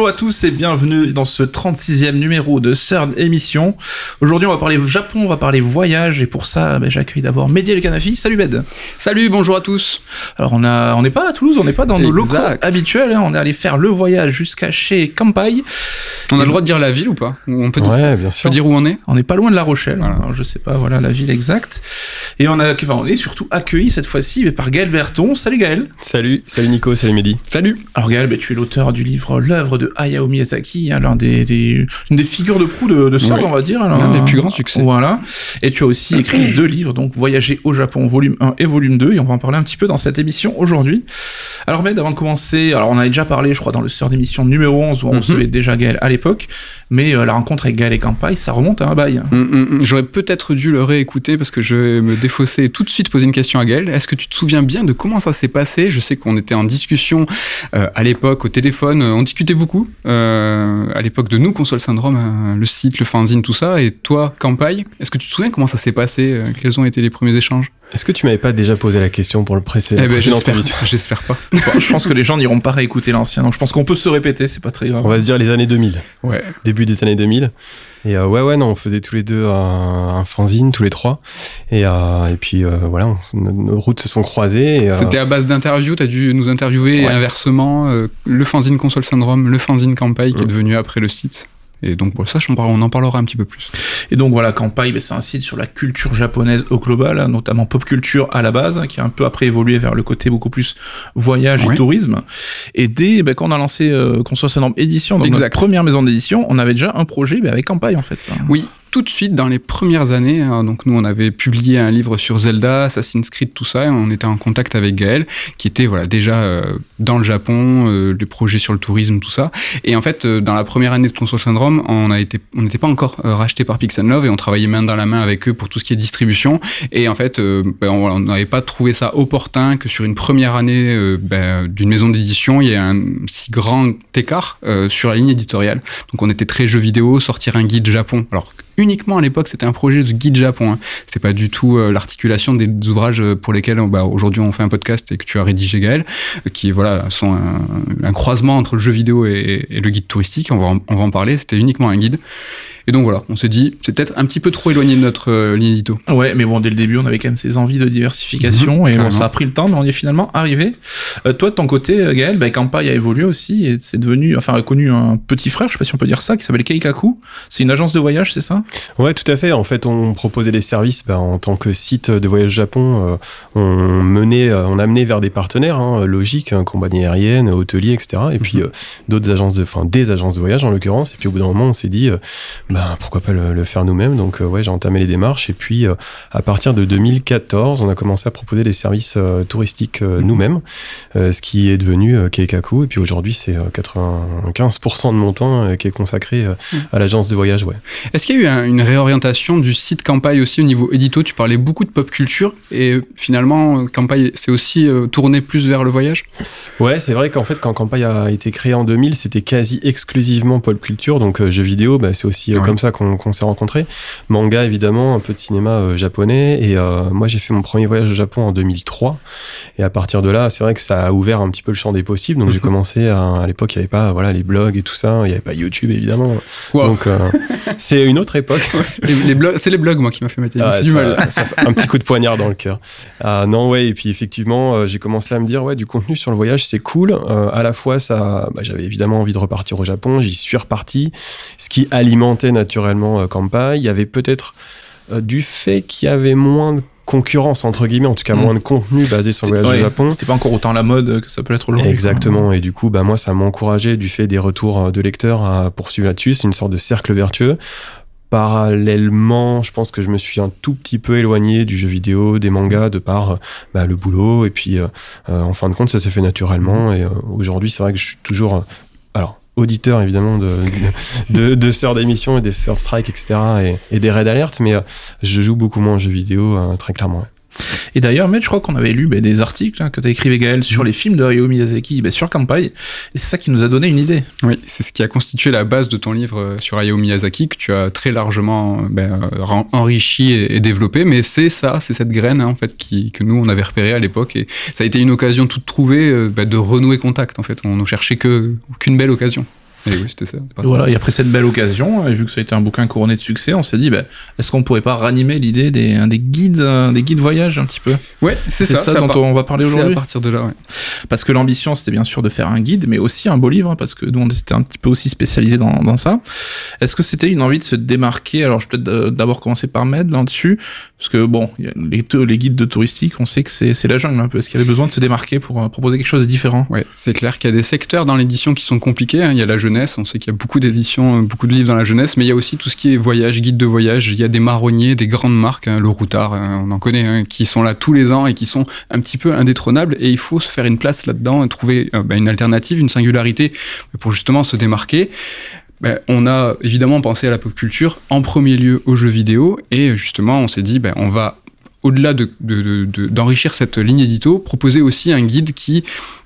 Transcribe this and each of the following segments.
Bonjour à tous et bienvenue dans ce 36e numéro de CERN émission. Aujourd'hui, on va parler Japon, on va parler voyage et pour ça, ben, j'accueille d'abord Mehdi El Kanafi. Salut Med. Salut, bonjour à tous. Alors on a, on n'est pas à Toulouse, on n'est pas dans nos locaux habituels. hein. On est allé faire le voyage jusqu'à chez Kampai. On a le droit de dire la ville ou pas? On peut, dire, Ouais, bien on sûr. peut dire où on est? On n'est pas loin de La Rochelle. Voilà. Alors, je sais pas, voilà la ville exacte. Et on a, enfin, on est surtout accueilli cette fois-ci par Gaël Berton. Salut Gaël. Salut, salut Nico, salut Mehdi. Salut Alors Gaël, ben, tu es l'auteur du livre L'œuvre de Hayao Miyazaki, hein, l'un des, des, une des figures de proue de, de Sword, on va dire. L'un des plus grands succès. Voilà. Et tu as aussi écrit deux livres, donc Voyager au Japon, volume 1 et volume 2, et on va en parler un petit peu dans cette émission aujourd'hui. Alors Med, avant de commencer, alors on avait déjà parlé, je crois, dans le sort d'émission numéro 11, où on Mhm. recevait déjà Gaël à l'époque, mais euh, la rencontre avec Gaël et Kampai, ça remonte à un bail. Hum, hum, hum. J'aurais peut-être dû le réécouter parce que je vais me défausser et tout de suite poser une question à Gaël. Est-ce que tu te souviens bien de comment ça s'est passé? Je sais qu'on était en discussion euh, à l'époque au téléphone, on discutait beaucoup euh, à l'époque de nous, Console Syndrome, euh, le site, le fanzine, tout ça. Et toi, Campai, est-ce que tu te souviens comment ça s'est passé? Euh, Quels ont été les premiers échanges? Est-ce que tu m'avais pas déjà posé la question pour le précé- Eh ben, précédent j'espère, pas. Bon, je pense que les gens n'iront pas réécouter l'ancien, donc je pense qu'on peut se répéter, c'est pas très grave. On va se dire les années 2000, Ouais. début des années 2000. Et euh, ouais, ouais, non, on faisait tous les deux un, un fanzine, tous les trois. Et, euh, et puis euh, voilà, on- nos, nos routes se sont croisées. C'était à base d'interviews, t'as dû nous interviewer et Ouais. inversement, le fanzine Console Syndrome, le fanzine Campai qui est Mm. devenu après le site. Et donc bon, ça, on en parlera un petit peu plus. Et donc voilà, Kampai, ben, c'est un site sur la culture japonaise au global, hein, notamment pop culture à la base, hein, qui a un peu après évolué vers le côté beaucoup plus voyage et tourisme. Et dès ben, quand on a lancé euh, Conscience Énorme Édition, donc Exact. notre première maison d'édition, on avait déjà un projet ben, avec Kampai en fait. Oui, tout de suite dans les premières années, hein, donc nous on avait publié un livre sur Zelda, Assassin's Creed, tout ça, et on était en contact avec Gaël, qui était voilà déjà euh, dans le Japon, euh, les projets sur le tourisme, tout ça. Et en fait, euh, dans la première année de Console Syndrome, on a été, on n'était pas encore euh, racheté par Pixel Love et on travaillait main dans la main avec eux pour tout ce qui est distribution. Et en fait, euh, ben, on n'avait pas trouvé ça opportun que sur une première année euh, ben, d'une maison d'édition, il y ait un si grand écart sur la ligne éditoriale. Donc on était très jeux vidéo, sortir un guide Japon. Alors uniquement à l'époque, c'était un projet de guide Japon. Hein. C'était pas du tout euh, l'articulation des ouvrages pour lesquels euh, bah, aujourd'hui on fait un podcast et que tu as rédigé Gaël, euh, qui voilà sont un, croisement entre le jeu vidéo et, le guide touristique. On on va en parler. C'était uniquement un guide. Et donc voilà, on s'est dit c'est peut-être un petit peu trop éloigné de notre euh, ligne édito. Ouais, mais bon, dès le début, on avait quand même ces envies de diversification, Mhm, et bon, ça a pris le temps, mais on y est finalement arrivé. Euh, toi, de ton côté, euh, Gaël, ben, Kampai a évolué aussi, et c'est devenu, enfin, a connu un petit frère, je sais pas si on peut dire ça, qui s'appelle Keikaku. C'est une agence de voyage, c'est ça? Ouais, tout à fait. En fait, on proposait des services bah, en tant que site de voyage Japon. euh, on menait, euh, on amenait vers des partenaires, hein, logique, hein, compagnie aérienne, hôtelier, etc. Et puis euh, d'autres agences de, enfin des agences de voyage en l'occurrence. Et puis au bout d'un moment, on s'est dit, bah pourquoi pas le, le faire nous-mêmes. Donc euh, ouais, j'ai entamé les démarches. Et puis euh, à partir de 2014, on a commencé à proposer des services euh, touristiques Mhm. nous-mêmes, ce qui est devenu Keikaku. Et puis aujourd'hui, c'est euh, 95% de mon temps qui est consacré Mhm. à l'agence de voyage. Ouais. Est-ce qu'il y a eu un- une réorientation du site Campai aussi au niveau édito? Tu parlais beaucoup de pop culture et finalement Campai s'est aussi tourné plus vers le voyage? Ouais, c'est vrai qu'en fait, quand Campagne a été créé en 2000, c'était quasi exclusivement pop culture, donc jeux vidéo, bah, c'est aussi Ouais. comme ça qu'on s'est rencontrés. Manga, évidemment, un peu de cinéma euh, japonais, et euh, moi j'ai fait mon premier voyage au Japon en 2003, et à partir de là, c'est vrai que ça a ouvert un petit peu le champ des possibles, donc j'ai Mhm. commencé à, à l'époque, il n'y avait pas voilà, les blogs et tout ça, il n'y avait pas YouTube, évidemment, Wow. donc euh, c'est une autre époque. Les, les blogs, c'est les blogs moi qui m'a fait mettre Ah du ça, mal. ça fait un petit coup de poignard dans le cœur. Ah non, ouais, et puis effectivement, j'ai commencé à me dire, ouais, du contenu sur le voyage, c'est cool. À la fois, ça, bah, j'avais évidemment envie de repartir au Japon, j'y suis reparti, ce qui alimentait naturellement euh, Kampai. Il y avait peut-être euh, du fait qu'il y avait moins de concurrence, entre guillemets, en tout cas Mm. moins de contenu basé sur le voyage ouais, au Japon. C'était pas encore autant la mode que ça peut être aujourd'hui. Exactement, et du coup, bah, moi, ça m'a encouragé du fait des retours euh, de lecteurs à poursuivre là-dessus. C'est une sorte de cercle vertueux. Parallèlement, je pense que je me suis un tout petit peu éloigné du jeu vidéo, des mangas, de par euh, bah, le boulot. Et puis, euh, euh, en fin de compte, ça s'est fait naturellement. Et euh, aujourd'hui, c'est vrai que je suis toujours. euh, alors, auditeur évidemment de, de, de, sœurs d'émission et des sœurs strike, etc. Et, et des raids alert, mais euh, je joue beaucoup moins aux jeux vidéo, euh, très clairement. ouais. Et d'ailleurs, Matt, je crois qu'on avait lu ben, des articles hein, que tu as écrit, Gaël, sur les films de Hayao Miyazaki ben, sur Kampai. Et c'est ça qui nous a donné une idée. Oui, c'est ce qui a constitué la base de ton livre euh, sur Hayao Miyazaki que tu as très largement euh, ben, ren- enrichi et, et développé. Mais c'est ça, c'est cette graine hein, en fait qui, que nous on avait repérée à l'époque et ça a été une occasion toute trouvée euh, de renouer contact. En fait, on ne cherchait que qu'une belle occasion. Et oui, c'était ça. Et voilà, et après cette belle occasion, et vu que ça a été un bouquin couronné de succès, on s'est dit, bah, est-ce qu'on pourrait pas ranimer l'idée des, des guides, euh, des guides voyage un petit peu? Ouais, c'est ça. ça, dont part- on va parler aujourd'hui. à partir de là, ouais. Parce que l'ambition, c'était bien sûr de faire un guide, mais aussi un beau livre, hein, parce que nous, on était un petit peu aussi spécialisé dans, dans ça. Est-ce que c'était une envie de se démarquer? Alors, je vais peut-être euh, d'abord commencer par Med là-dessus, parce que bon, les, guides de touristique, on sait que c'est la jungle. Est-ce qu'il y avait besoin de se démarquer pour euh, proposer quelque chose de différent? Ouais, c'est clair qu'il y a des secteurs dans l'édition qui sont compliqués. hein. Il y a la jeunesse, on sait qu'il y a beaucoup d'éditions, euh, beaucoup de livres dans la jeunesse, mais il y a aussi tout ce qui est voyage, guide de voyage. Il y a des marronniers, des grandes marques, hein, le Routard, hein, on en connaît, qui sont là tous les ans et qui sont un petit peu indétrônables. Et il faut se faire une place là-dedans, trouver euh, bah, une alternative, une singularité pour justement se démarquer. Ben, on a évidemment pensé à la pop culture, en premier lieu aux jeux vidéo, et justement on s'est dit ben, on va au-delà de, de- de- de- d'enrichir cette ligne édito, proposer aussi un guide qui,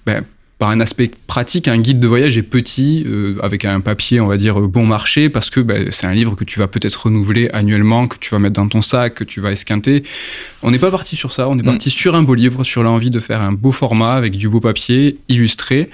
ben, par un aspect pratique, un guide de voyage est petit, euh, avec un papier, on va dire, bon marché, parce que ben, c'est un livre que tu vas peut-être renouveler annuellement, que tu vas mettre dans ton sac, que tu vas esquinter. On n'est pas parti sur ça, on est Mm. parti sur un beau livre, sur l'envie de faire un beau format avec du beau papier, illustré.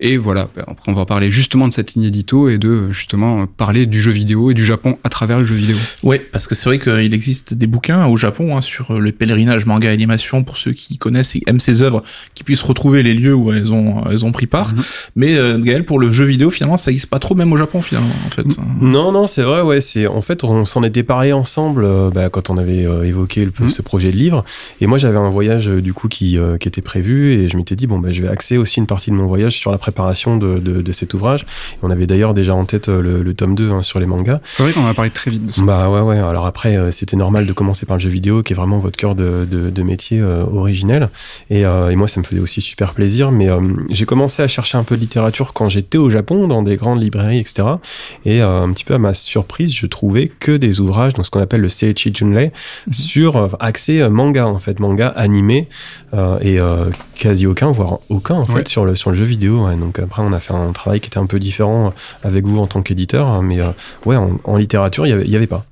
Et voilà, ben, après on va parler justement de cette ligne édito et de euh, justement euh, parler du jeu vidéo et du Japon à travers le jeu vidéo. Ouais, parce que c'est vrai qu'il existe des bouquins au Japon hein, sur euh, le pèlerinage manga et animation pour ceux qui connaissent et aiment ces œuvres, qui puissent retrouver les lieux où elles ont elles ont pris part. Mhm. Mais euh, Gaël, pour le jeu vidéo, finalement, ça existe pas trop même au Japon finalement, en fait. Non, non, c'est vrai, ouais. C'est en fait, on s'en était parlé ensemble euh, bah, quand on avait euh, évoqué le- Mhm. ce projet de livre. Et moi, j'avais un voyage euh, du coup qui, euh, qui était prévu, et je m'étais dit bon, bah, je vais axer aussi une partie de mon voyage sur la préparation de, de, de cet ouvrage. On avait d'ailleurs déjà en tête euh, le, le tome 2 hein, sur les mangas. C'est vrai qu'on a parlé très vite de ça. Bah ouais, ouais. Alors après, euh, c'était normal de commencer par le jeu vidéo, qui est vraiment votre cœur de, de, métier euh, originel. Et, euh, et moi, ça me faisait aussi super plaisir. Mais euh, j'ai commencé à chercher un peu de littérature quand j'étais au Japon, dans des grandes librairies, etc. Et un petit peu à ma surprise, je trouvais que des ouvrages, donc ce qu'on appelle le Seiichi Junrei, sur euh, accès manga, en fait, manga animé, et quasi aucun, voire aucun, en fait, Ouais. sur, le, sur le jeu vidéo. ouais. Donc après, on a fait un travail qui était un peu différent avec vous en tant qu'éditeur, mais euh, ouais, en, littérature, il y avait, y avait pas.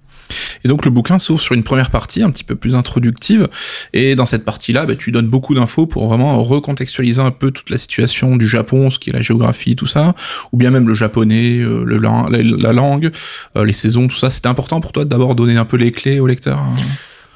Et donc le bouquin s'ouvre sur une première partie un petit peu plus introductive, et dans cette partie-là, bah, tu donnes beaucoup d'infos pour vraiment recontextualiser un peu toute la situation du Japon, ce qui est la géographie, tout ça, ou bien même le japonais, euh, la, la langue, euh, les saisons, tout ça. C'était important pour toi d'abord donner un peu les clés au lecteur. hein?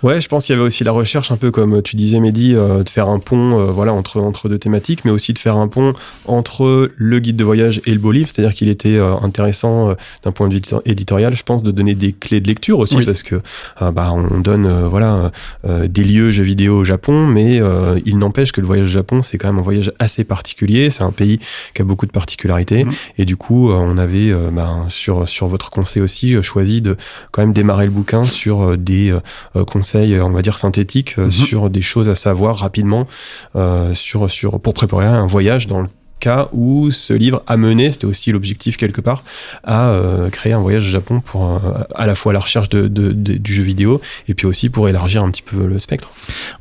Ouais, je pense qu'il y avait aussi la recherche, un peu comme tu disais, Mehdi, euh, de faire un pont euh, voilà, entre, entre deux thématiques, mais aussi de faire un pont entre le guide de voyage et le beau livre. C'est-à-dire qu'il était euh, intéressant, euh, d'un point de vue édito- éditorial, je pense, de donner des clés de lecture aussi, Oui. parce que euh, bah, on donne euh, voilà, euh, des lieux jeux vidéo au Japon, mais euh, il n'empêche que le voyage au Japon, c'est quand même un voyage assez particulier. C'est un pays qui a beaucoup de particularités. Mhm. Et du coup, euh, on avait, euh, bah, sur, sur votre conseil aussi, euh, choisi de quand même démarrer le bouquin sur euh, des euh, euh, conseils, euh, on va dire synthétiques, euh, Mhm. sur des choses à savoir rapidement euh, sur, sur, pour préparer un voyage dans le cas où ce livre a mené, c'était aussi l'objectif quelque part, à euh, créer un voyage au Japon pour euh, à la fois la recherche de, de- de- du jeu vidéo et puis aussi pour élargir un petit peu le spectre.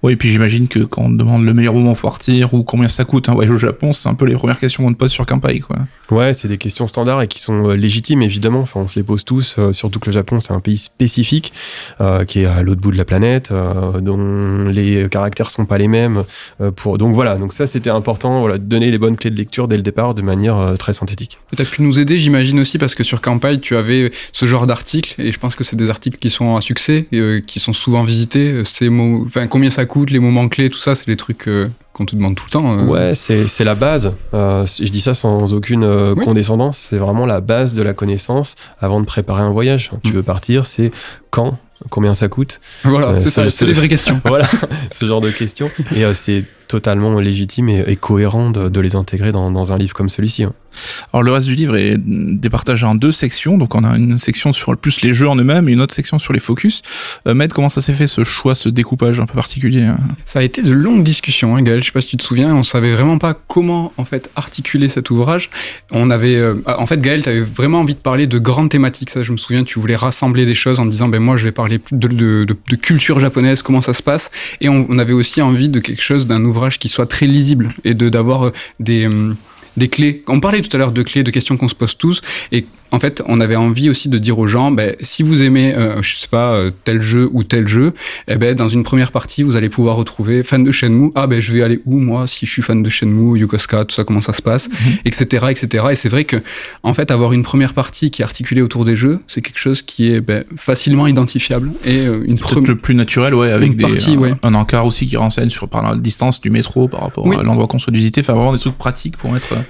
Oui, et puis j'imagine que quand on demande le meilleur moment pour partir ou combien ça coûte un voyage au Japon, c'est un peu les premières questions qu'on te pose sur Kampai, quoi. Ouais, c'est des questions standards et qui sont euh, légitimes évidemment. Enfin, on se les pose tous, euh, surtout que le Japon c'est un pays spécifique qui est à l'autre bout de la planète, dont les caractères sont pas les mêmes. pour donc voilà, donc ça c'était important, voilà, de donner les bonnes clés de lecture dès le départ de manière euh, très synthétique. Tu as pu nous aider, j'imagine aussi, parce que sur Campai, tu avais ce genre d'articles, et je pense que c'est des articles qui sont à succès, et, euh, qui sont souvent visités. Euh, Ces mots, enfin, combien ça coûte, les moments clés, tout ça, c'est les trucs qu'on te demande tout le temps. euh. Ouais, c'est la base. Euh, je dis ça sans aucune euh, Oui. condescendance. C'est vraiment la base de la connaissance avant de préparer un voyage. Tu Mm. veux partir, c'est quand, combien ça coûte. Voilà, c'est ça, c'est les vraies questions. voilà, ce genre de questions. Et c'est totalement légitime et, et cohérent de, de les intégrer dans, dans un livre comme celui-ci. hein. Alors le reste du livre est départagé en deux sections, donc on a une section sur plus les jeux en eux-mêmes et une autre section sur les focus. Euh, Med, comment ça s'est fait ce choix, ce découpage un peu particulier hein? Ça a été de longues discussions, hein, Gaël. Je sais pas si tu te souviens, on savait vraiment pas comment en fait articuler cet ouvrage. On avait, euh, en fait, Gaël, tu avais vraiment envie de parler de grandes thématiques. Ça, je me souviens, tu voulais rassembler des choses en disant, ben moi, je vais parler plus de, de, de- de culture japonaise, comment ça se passe. Et on, on avait aussi envie de quelque chose, d'un ouvrage qui soit très lisible et de d'avoir euh, des euh, des clés. On parlait tout à l'heure de clés, de questions qu'on se pose tous. Et en fait, on avait envie aussi de dire aux gens, ben, si vous aimez, euh, je sais pas, euh, tel jeu ou tel jeu, eh ben, dans une première partie, vous allez pouvoir retrouver fan de Shenmue. Ah ben, je vais aller où moi si je suis fan de Shenmue, Yokosuka, tout ça, comment ça se passe, etc., Mhm. etc. Et c'est vrai que, en fait, avoir une première partie qui est articulée autour des jeux, c'est quelque chose qui est ben, facilement identifiable et euh, une C'est peut-être le plus naturel, ouais, avec des, partie, un, ouais. un encart aussi qui renseigne sur par la distance du métro par rapport Oui. à l'endroit qu'on souhaite visiter. Enfin, vraiment des trucs pratiques pour mettre. euh,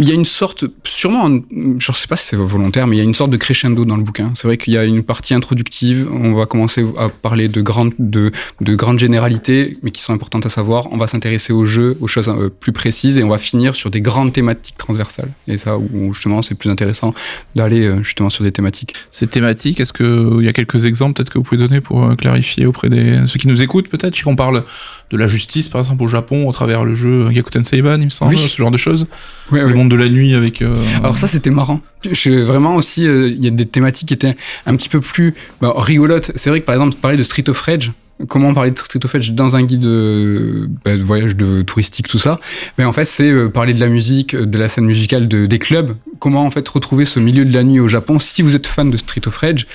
Il y a une sorte, sûrement, je sais pas si c'est volontaire, mais il y a une sorte de crescendo dans le bouquin. C'est vrai qu'il y a une partie introductive. On va commencer à parler de grandes, de, de grandes généralités, mais qui sont importantes à savoir. On va s'intéresser aux jeux, aux choses euh, plus précises, et on va finir sur des grandes thématiques transversales. Et ça, où justement, c'est plus intéressant d'aller euh, justement sur des thématiques. ces thématiques. Est-ce que il y a quelques exemples peut-être que vous pouvez donner pour euh, clarifier auprès des ceux qui nous écoutent peut-être sais qu'on parle de la justice par exemple au Japon au travers le jeu Yakuten Seiban, il me semble, Oui. ce genre de choses. Le monde de la nuit avec. euh, Alors ça c'était marrant. Je, vraiment aussi, euh, il y a des thématiques qui étaient un petit peu plus bah, rigolotes. C'est vrai que par exemple, parler de Street of Rage, comment parler de Street of Rage dans un guide euh, bah, de voyage de touristique, tout ça. Mais en fait, c'est parler de la musique, de la scène musicale, de, des clubs. Comment en fait retrouver ce milieu de la nuit au Japon si vous êtes fan de Street of Rage.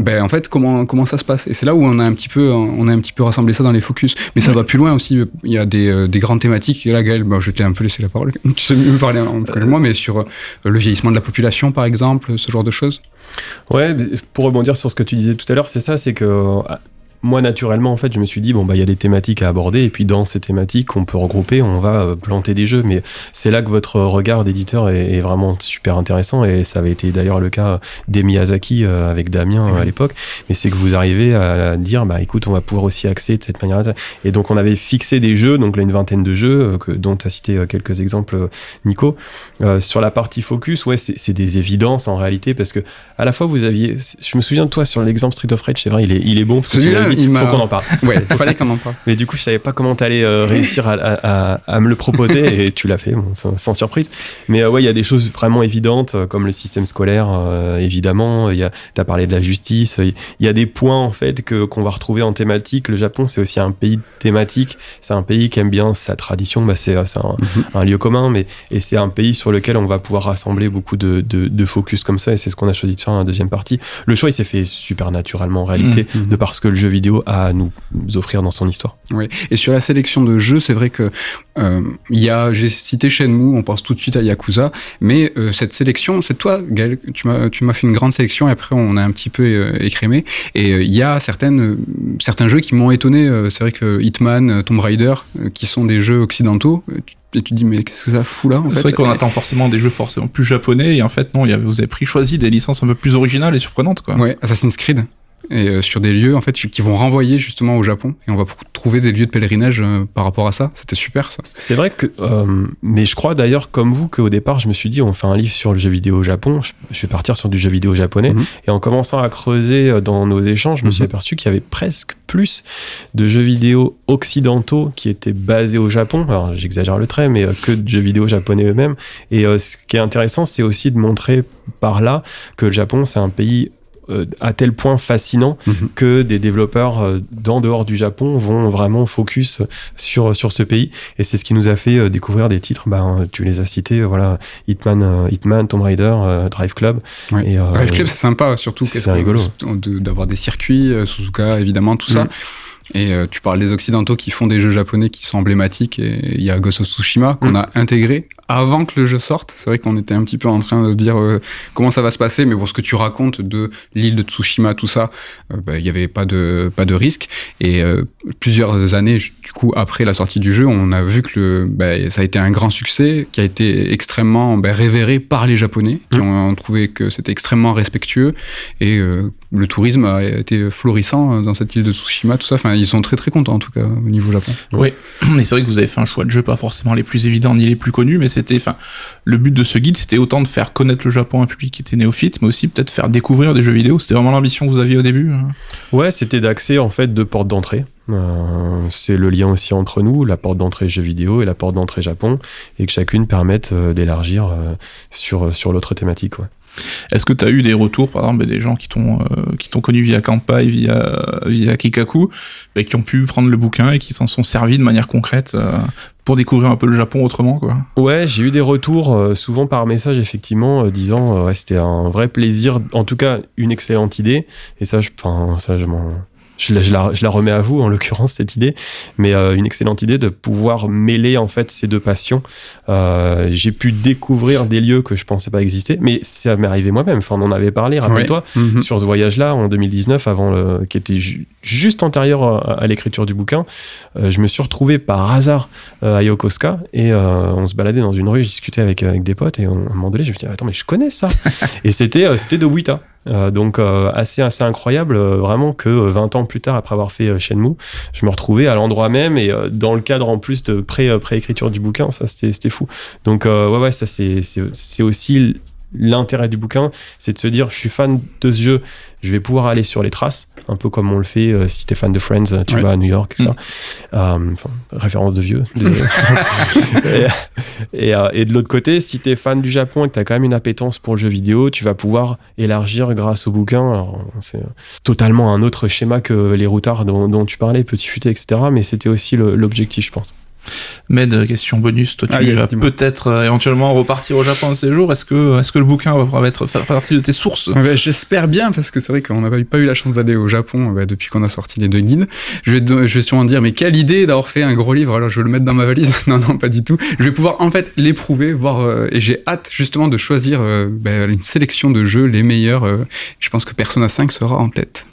Ben en fait comment comment ça se passe? Et c'est là où on a un petit peu on a un petit peu rassemblé ça dans les focus. Mais ça va plus loin aussi. Il y a des, euh, des grandes thématiques. Et là Gaël bah, je t'ai un peu laissé la parole. Tu sais mieux parler en que moi mais sur euh, le vieillissement de la population par exemple ce genre de choses. Ouais, pour rebondir sur ce que tu disais tout à l'heure, c'est ça, c'est que euh, moi naturellement en fait, je me suis dit bon bah il y a des thématiques à aborder et puis dans ces thématiques on peut regrouper, on va euh, planter des jeux, mais c'est là que votre regard d'éditeur est, est vraiment super intéressant et ça avait été d'ailleurs le cas des Miyazaki euh, avec Damien euh, à Mhm. l'époque, mais c'est que vous arrivez à dire bah écoute on va pouvoir aussi axer de cette manière et donc on avait fixé des jeux, donc là une vingtaine de jeux euh, que, dont tu as cité euh, quelques exemples euh, Nico, Euh, sur la partie focus, ouais c'est des évidences en réalité parce que à la fois vous aviez je me souviens de toi sur l'exemple Street of Rage c'est vrai il est, il est bon parce que dit, il faut qu'on en parle. Ouais. Fallait qu'on en parle. Mais du coup je savais pas comment t'allais euh, réussir à, à, à, à me le proposer et tu l'as fait bon, sans, sans surprise. Mais euh, ouais il y a des choses vraiment évidentes euh, comme le système scolaire euh, évidemment. Il y a t'as parlé de la justice. Il y a des points en fait que qu'on va retrouver en thématique. Le Japon c'est aussi un pays thématique. C'est un pays qui aime bien sa tradition. Bah, c'est c'est un, un lieu commun mais et c'est un pays sur lequel on va pouvoir rassembler beaucoup de, de, de focus comme ça et c'est ce qu'on a choisi de faire dans la deuxième partie. Le choix il s'est fait super naturellement en réalité Mhm. de parce que le jeu vidéo a à nous offrir dans son histoire Ouais. Et sur la sélection de jeux, c'est vrai que euh, il y a, j'ai cité Shenmue, on pense tout de suite à Yakuza, mais euh, cette sélection, c'est toi, Gaël, tu m'as, tu m'as fait une grande sélection et après on a un petit peu euh, écrémé. Et euh, il y a certaines, euh, certains jeux qui m'ont étonné. euh, c'est vrai que Hitman, euh, Tomb Raider, euh, qui sont des jeux occidentaux, euh, tu- et tu te dis mais qu'est-ce que ça fout là en C'est vrai qu'on attend forcément des jeux forcément plus japonais et en fait non, il y avait, vous avez pris choisi des licences un peu plus originales et surprenantes quoi. Ouais, Assassin's Creed. Et euh, sur des lieux en fait qui vont renvoyer justement au Japon et on va trouver des lieux de pèlerinage euh, par rapport à ça. C'était super ça. C'est vrai que, euh, mais je crois d'ailleurs comme vous qu'au départ je me suis dit on fait un livre sur le jeu vidéo au Japon, je, vais partir sur du jeu vidéo japonais Mhm. et en commençant à creuser dans nos échanges, je me suis Mhm. aperçu qu'il y avait presque plus de jeux vidéo occidentaux qui étaient basés au Japon, alors j'exagère le trait, mais que de jeux vidéo japonais eux-mêmes. Et euh, ce qui est intéressant, c'est aussi de montrer par là que le Japon c'est un pays à tel point fascinant Mhm. que des développeurs euh, d'en dehors du Japon vont vraiment focus sur sur ce pays et c'est ce qui nous a fait euh, découvrir des titres ben tu les as cités euh, voilà Hitman euh, Hitman Tomb Raider euh, Drive Club Ouais. et euh, Drive Club, c'est sympa, surtout c'est rigolo. d'avoir des circuits, euh, Suzuka, évidemment, tout ça. Mm. Et euh, tu parles des Occidentaux qui font des jeux japonais qui sont emblématiques. Et il y a Ghost of Tsushima qu'on Mm. a intégré avant que le jeu sorte. C'est vrai qu'on était un petit peu en train de dire euh, comment ça va se passer, mais pour ce que tu racontes de l'île de Tsushima, tout ça, euh, bah, il y avait pas de pas de risque. Et euh, plusieurs années, du coup, après la sortie du jeu, on a vu que le, bah, ça a été un grand succès, qui a été extrêmement bah, révéré par les Japonais, qui Mm. ont trouvé que c'était extrêmement respectueux et le tourisme a été florissant dans cette île de Tsushima, tout ça. Enfin, ils sont très très contents en tout cas au niveau Japon. Oui, mais c'est vrai que vous avez fait un choix de jeu pas forcément les plus évidents ni les plus connus, mais c'était, enfin, le but de ce guide, c'était autant de faire connaître le Japon à un public qui était néophyte, mais aussi peut-être faire découvrir des jeux vidéo. C'était vraiment l'ambition que vous aviez au début. hein. ouais c'était d'accès en fait deux portes d'entrée Euh, c'est le lien aussi entre nous la porte d'entrée jeux vidéo et la porte d'entrée Japon et que chacune permette euh, d'élargir euh, sur l'autre thématique. Est-ce que tu as eu des retours, par exemple, des gens qui t'ont euh, connu via Kampai, via via Kikaku, qui ont pu prendre le bouquin et qui s'en sont servis de manière concrète euh, pour découvrir un peu le Japon autrement, quoi? Ouais, j'ai eu des retours euh, souvent par message, effectivement, disant c'était un vrai plaisir, en tout cas une excellente idée. Et ça, je, enfin, ça, je je la, je, la, je la, remets à vous en l'occurrence cette idée, mais euh, une excellente idée de pouvoir mêler en fait ces deux passions. Euh, j'ai pu découvrir des lieux que je pensais pas exister, mais ça m'est arrivé moi-même. Enfin, on en avait parlé, rappelle-toi, mhm. sur ce voyage-là en 2019, avant le, qui était juste antérieur à, à l'écriture du bouquin. Euh, je me suis retrouvé par hasard euh, à Yokosuka et euh, on se baladait dans une rue, je discutais avec avec des potes et on, à un moment donné, je me dis attends mais je connais ça. et c'était c'était de Wita. Euh, donc euh, assez assez incroyable euh, vraiment que 20 ans plus tard après avoir fait Shenmue je me retrouvais à l'endroit même et dans le cadre en plus de pré préécriture du bouquin ça c'était c'était fou. Donc ouais ouais ça c'est c'est aussi l'intérêt du bouquin, c'est de se dire je suis fan de ce jeu, je vais pouvoir aller sur les traces, un peu comme on le fait euh, si t'es fan de Friends, tu vas à New York, ça. Mm. Euh, référence de vieux. et, euh, et, de l'autre côté, si t'es fan du Japon et que t'as quand même une appétence pour le jeu vidéo, tu vas pouvoir élargir grâce au bouquin. C'est totalement un autre schéma que les routards dont, dont tu parlais, Petit Futé, etc. Mais c'était aussi l'objectif, je pense. Med, question bonus, toi tu vas peut-être euh, éventuellement repartir au Japon un séjour. Est-ce que, est-ce que le bouquin va être, faire partie de tes sources? J'espère bien, parce que c'est vrai qu'on n'a pas eu la chance d'aller au Japon bah, depuis qu'on a sorti les deux guides. Je vais, je vais sûrement dire, mais quelle idée d'avoir fait un gros livre, alors je vais le mettre dans ma valise. non, non, pas du tout. Je vais pouvoir en fait l'éprouver, voir, euh, et j'ai hâte justement de choisir euh, bah, une sélection de jeux, les meilleurs. je pense que Persona 5 sera en tête.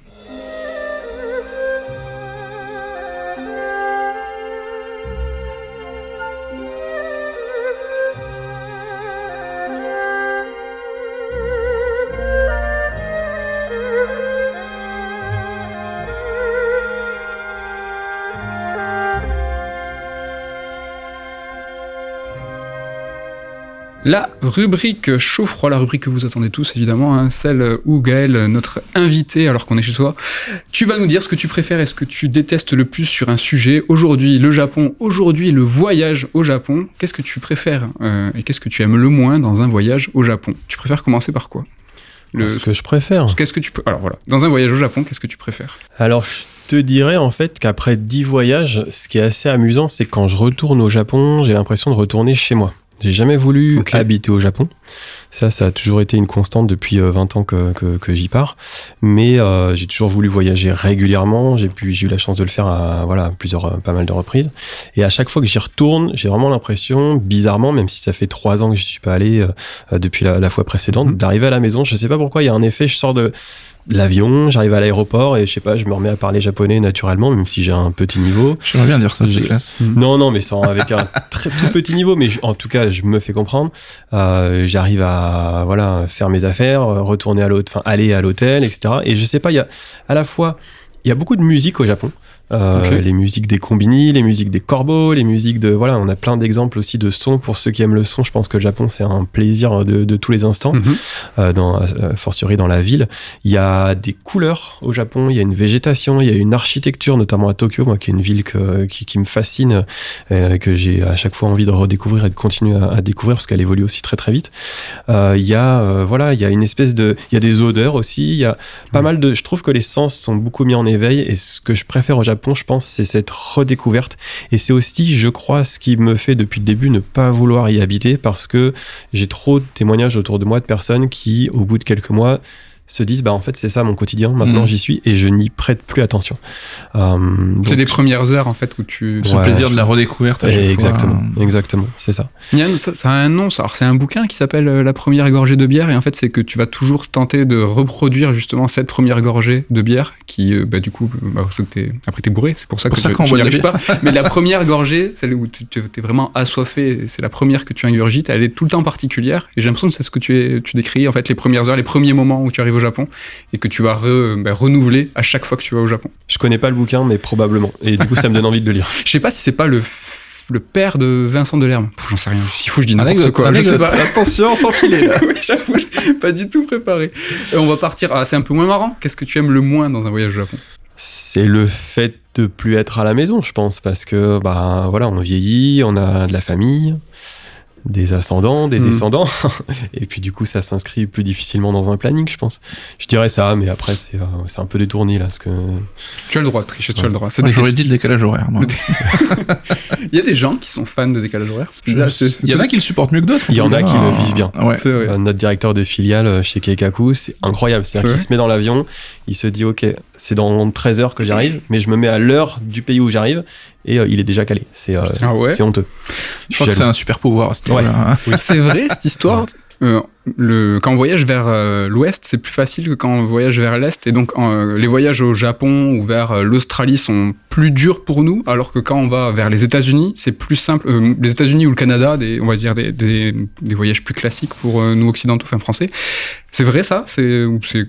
La rubrique chaud-froid, la rubrique que vous attendez tous évidemment, hein, celle où Gaël, notre invité alors qu'on est chez soi, tu vas nous dire ce que tu préfères et ce que tu détestes le plus sur un sujet. Aujourd'hui le Japon, aujourd'hui le voyage au Japon. Qu'est-ce que tu préfères euh, et qu'est-ce que tu aimes le moins dans un voyage au Japon? Tu préfères commencer par quoi? Le... Ce que je préfère? Qu'est-ce que tu peux Alors voilà, dans un voyage au Japon, qu'est-ce que tu préfères? Alors je te dirais en fait qu'après dix voyages, ce qui est assez amusant, c'est quand je retourne au Japon, j'ai l'impression de retourner chez moi. J'ai jamais voulu habiter au Japon. Ça, ça a toujours été une constante depuis 20 euh, ans que, que, que j'y pars. Mais euh, j'ai toujours voulu voyager régulièrement. J'ai pu, j'ai eu la chance de le faire à voilà plusieurs, euh, pas mal de reprises. Et à chaque fois que j'y retourne, j'ai vraiment l'impression, bizarrement, même si ça fait trois ans que je suis pas allé euh, depuis la, la, fois précédente, mmh. d'arriver à la maison. Je sais pas pourquoi. Il y a un effet. Je sors de l'avion, j'arrive à l'aéroport et je sais pas, je me remets à parler japonais naturellement, même si j'ai un petit niveau. J'aimerais bien dire ça, c'est classe. Mm. Non, non, mais sans avec un très tout petit niveau, mais en tout cas, je me fais comprendre. Euh, j'arrive à voilà faire mes affaires, retourner à l'autre, enfin aller à l'hôtel, etc. Et je sais pas, il y a à la fois il y a beaucoup de musique au Japon. Euh, les musiques des combini, les musiques des corbeaux, les musiques de voilà, on a plein d'exemples aussi de sons pour ceux qui aiment le son. Je pense que le Japon c'est un plaisir de, de, tous les instants, mm -hmm. euh, dans euh, fortiori dans la ville. Il y a des couleurs au Japon, il y a une végétation, il y a une architecture, notamment à Tokyo, moi qui est une ville que, qui, qui me fascine, euh, que j'ai à chaque fois envie de redécouvrir et de continuer à, à découvrir parce qu'elle évolue aussi très très vite. Il y a voilà, il y a une espèce de, il y a des odeurs aussi. Il y a pas mal de, je trouve que les sens sont beaucoup mis en éveil et ce que je préfère au Japon je pense, c'est cette redécouverte. Et c'est aussi, je crois, ce qui me fait depuis le début ne pas vouloir y habiter parce que j'ai trop de témoignages autour de moi de personnes qui, au bout de quelques mois, se disent bah en fait c'est ça mon quotidien maintenant mmh. j'y suis et je n'y prête plus attention euh, c'est les premières heures en fait où tu ce plaisir de la redécouverte exactement fois. exactement c'est ça Yann ça, ça, a un nom ça. alors c'est un bouquin qui s'appelle euh, la première gorgée de bière et en fait c'est que tu vas toujours tenter de reproduire justement cette première gorgée de bière qui euh, bah, du coup bah, es, après t'es bourré c'est pour ça pour que ça tu n'y arrives pas mais la première gorgée celle où tu es vraiment assoiffé c'est la première que tu ingurgites elle est tout le temps particulière et j'ai l'impression que c'est ce que tu, es, tu décris en fait les premières heures les premiers moments où tu arrives au Japon et que tu vas re, bah, renouveler à chaque fois que tu vas au Japon. Je connais pas le bouquin, mais probablement. Et du coup, ça me donne envie de le lire. Je sais pas si c'est pas le le père de Vincent Delerme. J'en sais rien. S'il faut, je dis n'importe quoi. Je sais pas. Attention, sans filer. oui, j'avoue, pas du tout préparé. Et on va partir. Ah, c'est un peu moins marrant. Qu'est-ce que tu aimes le moins dans un voyage au Japon? C'est le fait de plus être à la maison, je pense, parce que bah voilà, on vieillit, on a de la famille, des ascendants, des Mm. descendants, et puis du coup ça s'inscrit plus difficilement dans un planning, je pense. Je dirais ça, mais après c'est euh, c'est un peu détourné là, parce que Tu as le droit de tricher, tu as le droit. Des J'aurais dit le décalage horaire. moi. Il y a des gens qui sont fans de décalage horaire. Il y en a qui le supportent mieux que d'autres. Il y en a qui Ah, le vivent bien. Ouais. Euh, notre directeur de filiale euh, chez Keikaku, c'est incroyable. C'est-à-dire C'est qu'il se met dans l'avion, il se dit ok, c'est dans 13 heures que j'arrive, mais je me mets à l'heure du pays où j'arrive et euh, il est déjà calé. C'est euh, Ah ouais honteux. Je crois que c'est un super pouvoir Ouais. hein. C'est vrai cette histoire. Euh, quand on voyage vers euh, l'ouest, c'est plus facile que quand on voyage vers l'est. Et donc, euh, les voyages au Japon ou vers euh, l'Australie sont plus durs pour nous, alors que quand on va vers les États-Unis, c'est plus simple. Les États-Unis ou le Canada, on va dire des, voyages plus classiques pour nous occidentaux, enfin français. C'est vrai ça? C'est ou c'est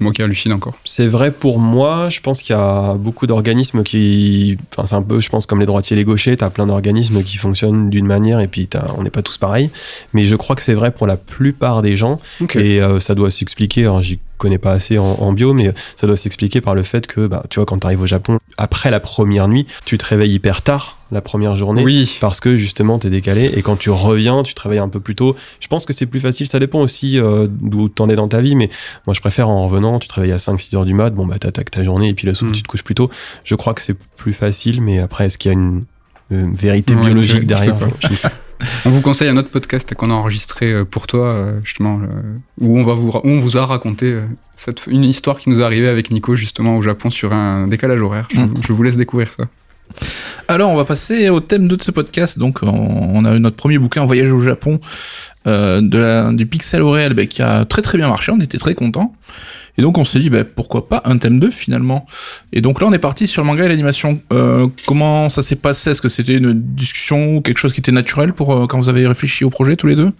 moi qui hallucine encore? C'est vrai pour moi, je pense qu'il y a beaucoup d'organismes qui. Enfin, c'est un peu, je pense, comme les droitiers et les gauchers, t'as plein d'organismes qui fonctionnent d'une manière et puis on n'est pas tous pareils. Mais je crois que c'est vrai pour la plupart des gens et euh, ça doit s'expliquer. Alors, j'y connais pas assez en, en bio, mais ça doit s'expliquer par le fait que, bah, tu vois, quand t'arrives au Japon, après la première nuit, tu te réveilles hyper tard la première journée. oui. Parce que justement, t'es décalé et quand tu reviens, tu travailles un peu plus tôt. Je pense que c'est plus facile. Ça dépend aussi euh, d'où t'en es dans ta vie, mais moi, je préfère en revenant, tu travailles à 5-6 heures du mat, bon, bah, t'attaques ta journée et puis le soir, Mm. tu te couches plus tôt. Je crois que c'est plus facile, mais après, est-ce qu'il y a une, une vérité Ouais, biologique derrière? Je sais pas. On vous conseille un autre podcast qu'on a enregistré euh, pour toi, euh, justement, euh, où on, va vous, on vous a raconté cette, une histoire qui nous est arrivée avec Nico, justement, au Japon, sur un décalage horaire. Je, Mm. je vous laisse découvrir ça. Alors, on va passer au thème de ce podcast. Donc, on, on a eu notre premier bouquin, Voyage au Japon, euh, de la, du pixel au réel, bah, qui a très très bien marché. On était très contents. Et donc, on s'est dit, bah, pourquoi pas un thème 2 finalement. Et donc là, on est parti sur le manga et l'animation. Euh, comment ça s'est passé? Est-ce que c'était une discussion ou quelque chose qui était naturel pour euh, quand vous avez réfléchi au projet tous les deux?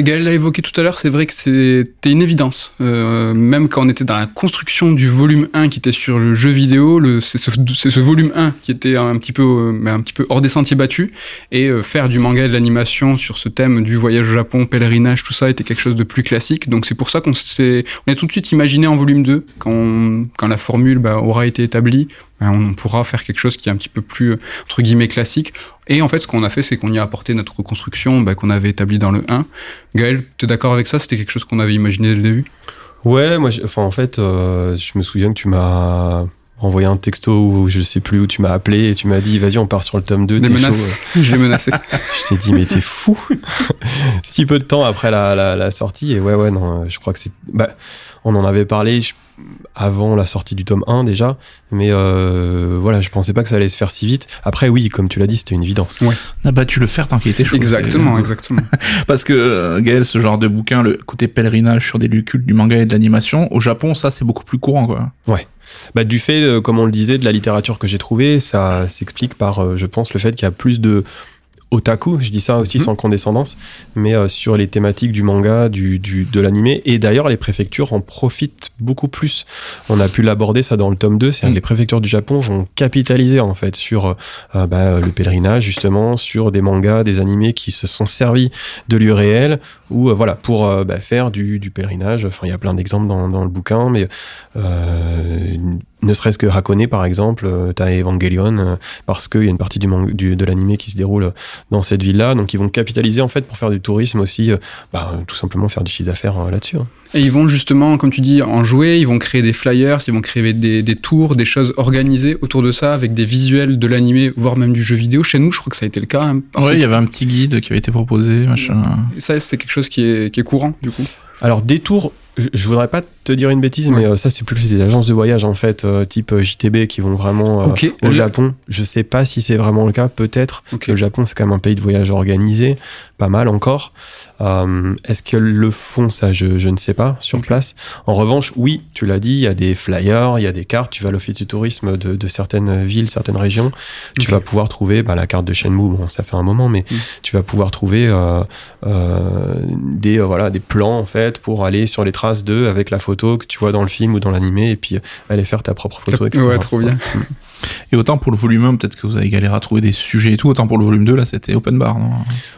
Gaël l'a évoqué tout à l'heure, c'est vrai que c'était une évidence. Euh, même quand on était dans la construction du volume 1 qui était sur le jeu vidéo, c'est ce, volume 1 qui était un petit peu, euh, un petit peu hors des sentiers battus. Et euh, faire du manga et de l'animation sur ce thème du voyage au Japon, pèlerinage, tout ça était quelque chose de plus classique. Donc c'est pour ça qu'on on a tout de suite imaginé en volume 2, quand, la formule bah, aura été établie, on pourra faire quelque chose qui est un petit peu plus, euh, entre guillemets, classique. Et en fait, ce qu'on a fait, c'est qu'on y a apporté notre reconstruction bah, qu'on avait établie dans le 1. Gaël, tu es d'accord avec ça? C'était quelque chose qu'on avait imaginé dès le début? Ouais, moi, enfin, en fait, euh, je me souviens que tu m'as envoyé un texto ou je sais plus où tu m'as appelé et tu m'as dit vas-y on part sur le tome 2 Des t'es chaud. menaces. Je l'ai menacé. Je t'ai dit, mais t'es fou Si peu de temps après la, la, la sortie, et ouais, ouais, non, je crois que c'est. Bah, on en avait parlé je- avant la sortie du tome 1 déjà, mais euh, voilà, je pensais pas que ça allait se faire si vite. Après, oui, comme tu l'as dit, c'était une évidence. On a battu le fer tant qu'il était chaud. exactement, exactement. Parce que euh, Gaël, ce genre de bouquin, le côté pèlerinage sur des lieux cultes du manga et de l'animation, au Japon, ça c'est beaucoup plus courant quoi. Bah, du fait, euh, comme on le disait, de la littérature que j'ai trouvée, ça s'explique par, je pense, le fait qu'il y a plus de otaku, je dis ça aussi Mhm. sans condescendance, mais euh, sur les thématiques du manga, du, du, de l'animé. Et d'ailleurs, les préfectures en profitent beaucoup plus. On a pu l'aborder ça dans le tome 2, c'est-à-dire Mhm. que les préfectures du Japon vont capitaliser en fait sur euh, euh, bah, le pèlerinage, justement, sur des mangas, des animés qui se sont servis de lieux réels, ou euh, voilà, pour euh, bah, faire du, du pèlerinage. Enfin, il y a plein d'exemples dans, dans le bouquin, mais euh, ne serait-ce que Hakone par exemple, euh, t'as Evangelion, euh, parce qu'il y a une partie du, du de l'animé qui se déroule dans cette ville-là, donc ils vont capitaliser en fait pour faire du tourisme aussi, euh, bah, tout simplement faire du chiffre d'affaires euh, là-dessus. hein. Et ils vont justement, comme tu dis, en jouer, ils vont créer des flyers, ils vont créer des, des tours, des choses organisées autour de ça, avec des visuels de l'animé, voire même du jeu vidéo. Chez nous, je crois que ça a été le cas. hein. Ouais, il y avait un petit guide qui avait été proposé, machin. Ça, c'est quelque chose qui est, qui est courant, du coup. Alors des tours, je, je voudrais pas te dire une bêtise, Ouais. mais euh, ça c'est plus des agences de voyage en fait, euh, type euh, JTB qui vont vraiment au Japon. Je sais pas si c'est vraiment le cas, peut-être. Ok. Le Japon c'est quand même un pays de voyage organisé, pas mal encore. Euh, Est-ce qu'elles le font ça je, je ne sais pas sur place. En revanche, oui, tu l'as dit, il y a des flyers, il y a des cartes. Tu vas à l'office du tourisme de, de certaines villes, certaines régions. Tu vas pouvoir trouver bah, la carte de Shenmue. Bon, ça fait un moment, mais Mm. tu vas pouvoir trouver euh, euh, des voilà des plans en fait pour aller sur les traces d'eux avec la photo que tu vois dans le film ou dans l'animé et puis euh, aller faire ta propre photo, etc. Ouais, trop bien. Et autant pour le volume 1, peut-être que vous avez galéré à trouver des sujets et tout, autant pour le volume 2, là, c'était open bar, non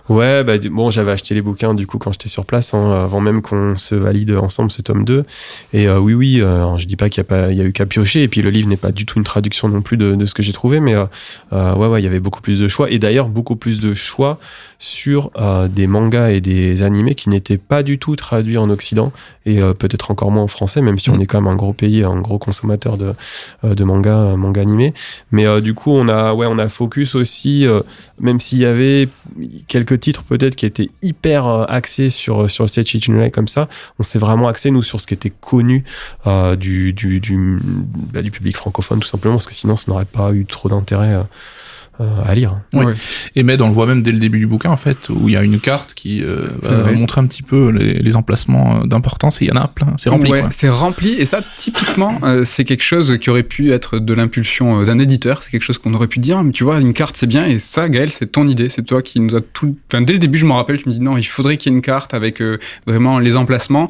Ouais, bah, bon, j'avais acheté les bouquins, du coup, quand j'étais sur place, hein, avant même qu'on se valide ensemble ce tome 2. Et euh, oui, oui, euh, je dis pas qu'il y a, pas, il y a eu qu'à piocher, et puis le livre n'est pas du tout une traduction non plus de, de ce que j'ai trouvé, mais euh, ouais, ouais, il y avait beaucoup plus de choix, et d'ailleurs, beaucoup plus de choix sur des mangas et des animés qui n'étaient pas du tout traduits en Occident, et peut-être encore moins en français, même si on mm. est quand même un gros pays, un gros consommateur de, de manga, manga animé. Mais euh, du coup, on a, ouais, on a focus aussi, euh, même s'il y avait quelques titres peut-être qui étaient hyper euh, axés sur, sur le Stage comme ça, on s'est vraiment axé, nous, sur ce qui était connu du, du, du, bah, du, public francophone, tout simplement, parce que sinon, ça n'aurait pas eu trop d'intérêt à lire. Et Med, on le voit même dès le début du bouquin, en fait, où il y a une carte qui euh, va montrer un petit peu les, emplacements euh, d'importance, et il y en a plein, c'est rempli. c'est rempli, et ça, typiquement, c'est quelque chose qui aurait pu être de l'impulsion d'un éditeur, c'est quelque chose qu'on aurait pu dire, mais tu vois, une carte, c'est bien, et ça, Gaël, c'est ton idée, c'est toi qui nous a tout... Enfin, dès le début, je me rappelle, je me dis, non, il faudrait qu'il y ait une carte avec vraiment les emplacements,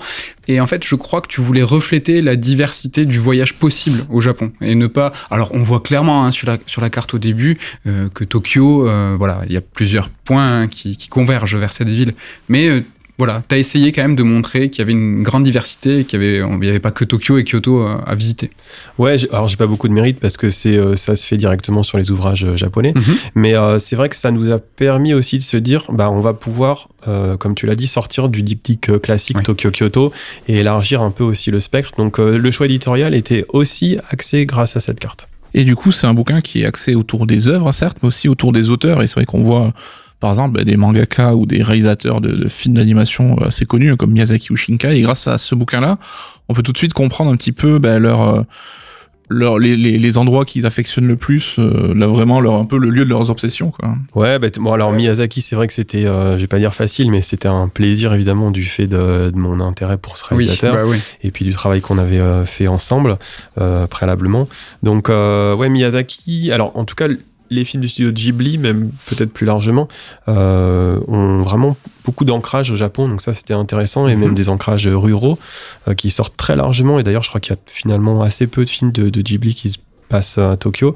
et en fait, je crois que tu voulais refléter la diversité du voyage possible au Japon, et ne pas... Alors, on voit clairement hein, sur, la, sur la carte au début, euh, que Tokyo, euh, voilà, il y a plusieurs points hein, qui, convergent vers cette ville. Mais euh, voilà, tu as essayé quand même de montrer qu'il y avait une grande diversité, qu'il n'y avait, avait pas que Tokyo et Kyoto à, visiter. Ouais, alors j'ai pas beaucoup de mérite parce que c'est ça se fait directement sur les ouvrages japonais, mhm. mais c'est vrai que ça nous a permis aussi de se dire, bah on va pouvoir, comme tu l'as dit, sortir du diptyque classique Tokyo-Kyoto et élargir un peu aussi le spectre. Donc le choix éditorial était aussi axé grâce à cette carte. Et du coup, c'est un bouquin qui est axé autour des œuvres, certes, mais aussi autour des auteurs. Et c'est vrai qu'on voit, par exemple, des mangaka ou des réalisateurs de, films d'animation assez connus, comme Miyazaki ou. Et grâce à ce bouquin-là, on peut tout de suite comprendre un petit peu bah, leur euh, leur, les, les, les, endroits qu'ils affectionnent le plus, euh, là vraiment leur, un peu le lieu de leurs obsessions. Quoi. Ouais, bah, bon alors Miyazaki, c'est vrai que c'était, euh, je vais pas dire facile, mais c'était un plaisir évidemment du fait de, de mon intérêt pour ce réalisateur bah oui. et puis du travail qu'on avait euh, fait ensemble euh, préalablement. Donc ouais, Miyazaki, alors en tout cas les films du studio Ghibli, même peut-être plus largement, euh, ont vraiment beaucoup d'ancrage au Japon, donc ça c'était intéressant, et même mhm. des ancrages ruraux euh, qui sortent très largement, et d'ailleurs je crois qu'il y a finalement assez peu de films de, de Ghibli qui se passe à Tokyo,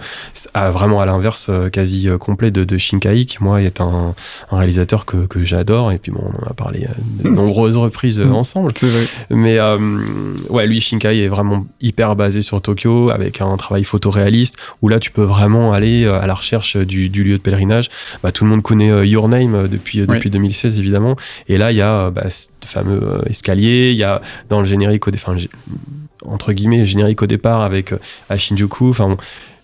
à, vraiment à l'inverse euh, quasi euh, complet de, de, Shinkai, qui moi est un, un réalisateur que, que j'adore, et puis bon, on en a parlé euh, de hmm. nombreuses reprises hmm. ensemble. Mais euh, ouais, lui, Shinkai est vraiment hyper basé sur Tokyo, avec un travail photoréaliste, où là tu peux vraiment aller à la recherche du, du lieu de pèlerinage. Bah, tout le monde connaît Your Name depuis, depuis 2016, évidemment, et là il y a bah, ce fameux escalier, il y a dans le générique, enfin, entre guillemets générique au départ avec euh, à Shinjuku. Enfin,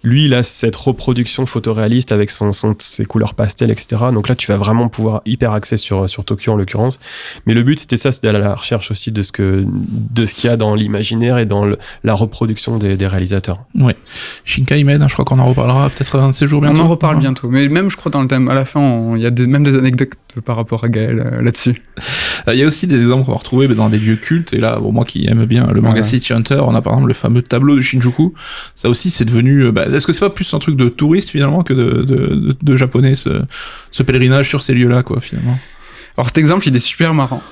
lui, il a cette reproduction photoréaliste avec son, son, ses couleurs pastel, etc. Donc là, tu vas vraiment pouvoir hyper axer sur, sur Tokyo en l'occurrence. Mais le but, c'était ça, c'était à la recherche aussi de ce que de ce qu'il y a dans l'imaginaire et dans la reproduction des, des, réalisateurs. Ouais. Shinkai hein, je crois qu'on en reparlera peut-être un de ces jours bientôt. On en reparle bientôt. Mais même, je crois, dans le thème, à la fin, il y a des, même des anecdotes par rapport à Gaël euh, là-dessus. Euh, il y a aussi des exemples qu'on va retrouver dans des lieux cultes. Et là, bon, moi qui aime bien le manga City Hunter, on a par exemple le fameux tableau de Shinjuku. Ça aussi, c'est devenu. Euh, bah, est-ce que c'est pas plus un truc de touriste finalement que de, de, de, japonais ce, ce pèlerinage sur ces lieux-là, quoi, finalement? Alors cet exemple, il est super marrant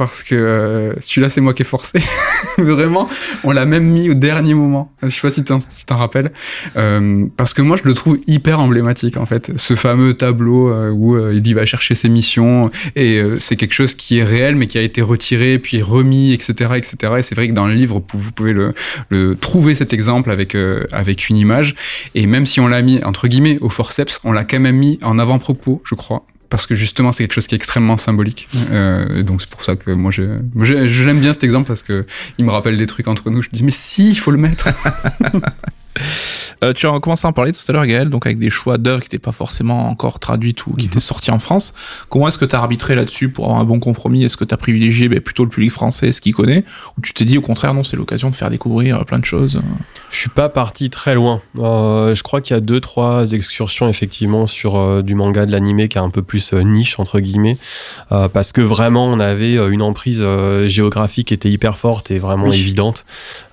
parce que euh, celui-là c'est moi qui ai forcé. Vraiment, on l'a même mis au dernier moment. Je sais pas si tu t'en rappelles, euh, parce que moi je le trouve hyper emblématique en fait. Ce fameux tableau euh, où il va chercher ses missions et c'est quelque chose qui est réel mais qui a été retiré puis remis, etc., etc. Et c'est vrai que dans le livre vous pouvez le, le trouver cet exemple avec avec une image et même si on l'a mis entre guillemets au forceps, on l'a quand même mis en avant-propos, je crois, parce que justement c'est quelque chose qui est extrêmement symbolique. Euh, donc c'est pour ça que moi j'aime bien cet exemple parce que il me rappelle des trucs entre nous. Je me dis mais si, il faut le mettre. Euh, tu as commencé à en parler tout à l'heure, Gaël, donc avec des choix d'œuvres qui n'étaient pas forcément encore traduites ou qui mhm. étaient sorties en France. Comment est-ce que tu as arbitré là-dessus pour avoir un bon compromis? Est-ce que tu as privilégié ben, plutôt le public français, ce qu'il connaît? Ou tu t'es dit au contraire, non, c'est l'occasion de faire découvrir plein de choses? Je suis pas parti très loin. Euh, je crois qu'il y a deux, trois excursions effectivement sur euh, du manga, de l'animé qui est un peu plus niche, entre guillemets, parce que vraiment on avait une emprise géographique qui était hyper forte et vraiment évidente.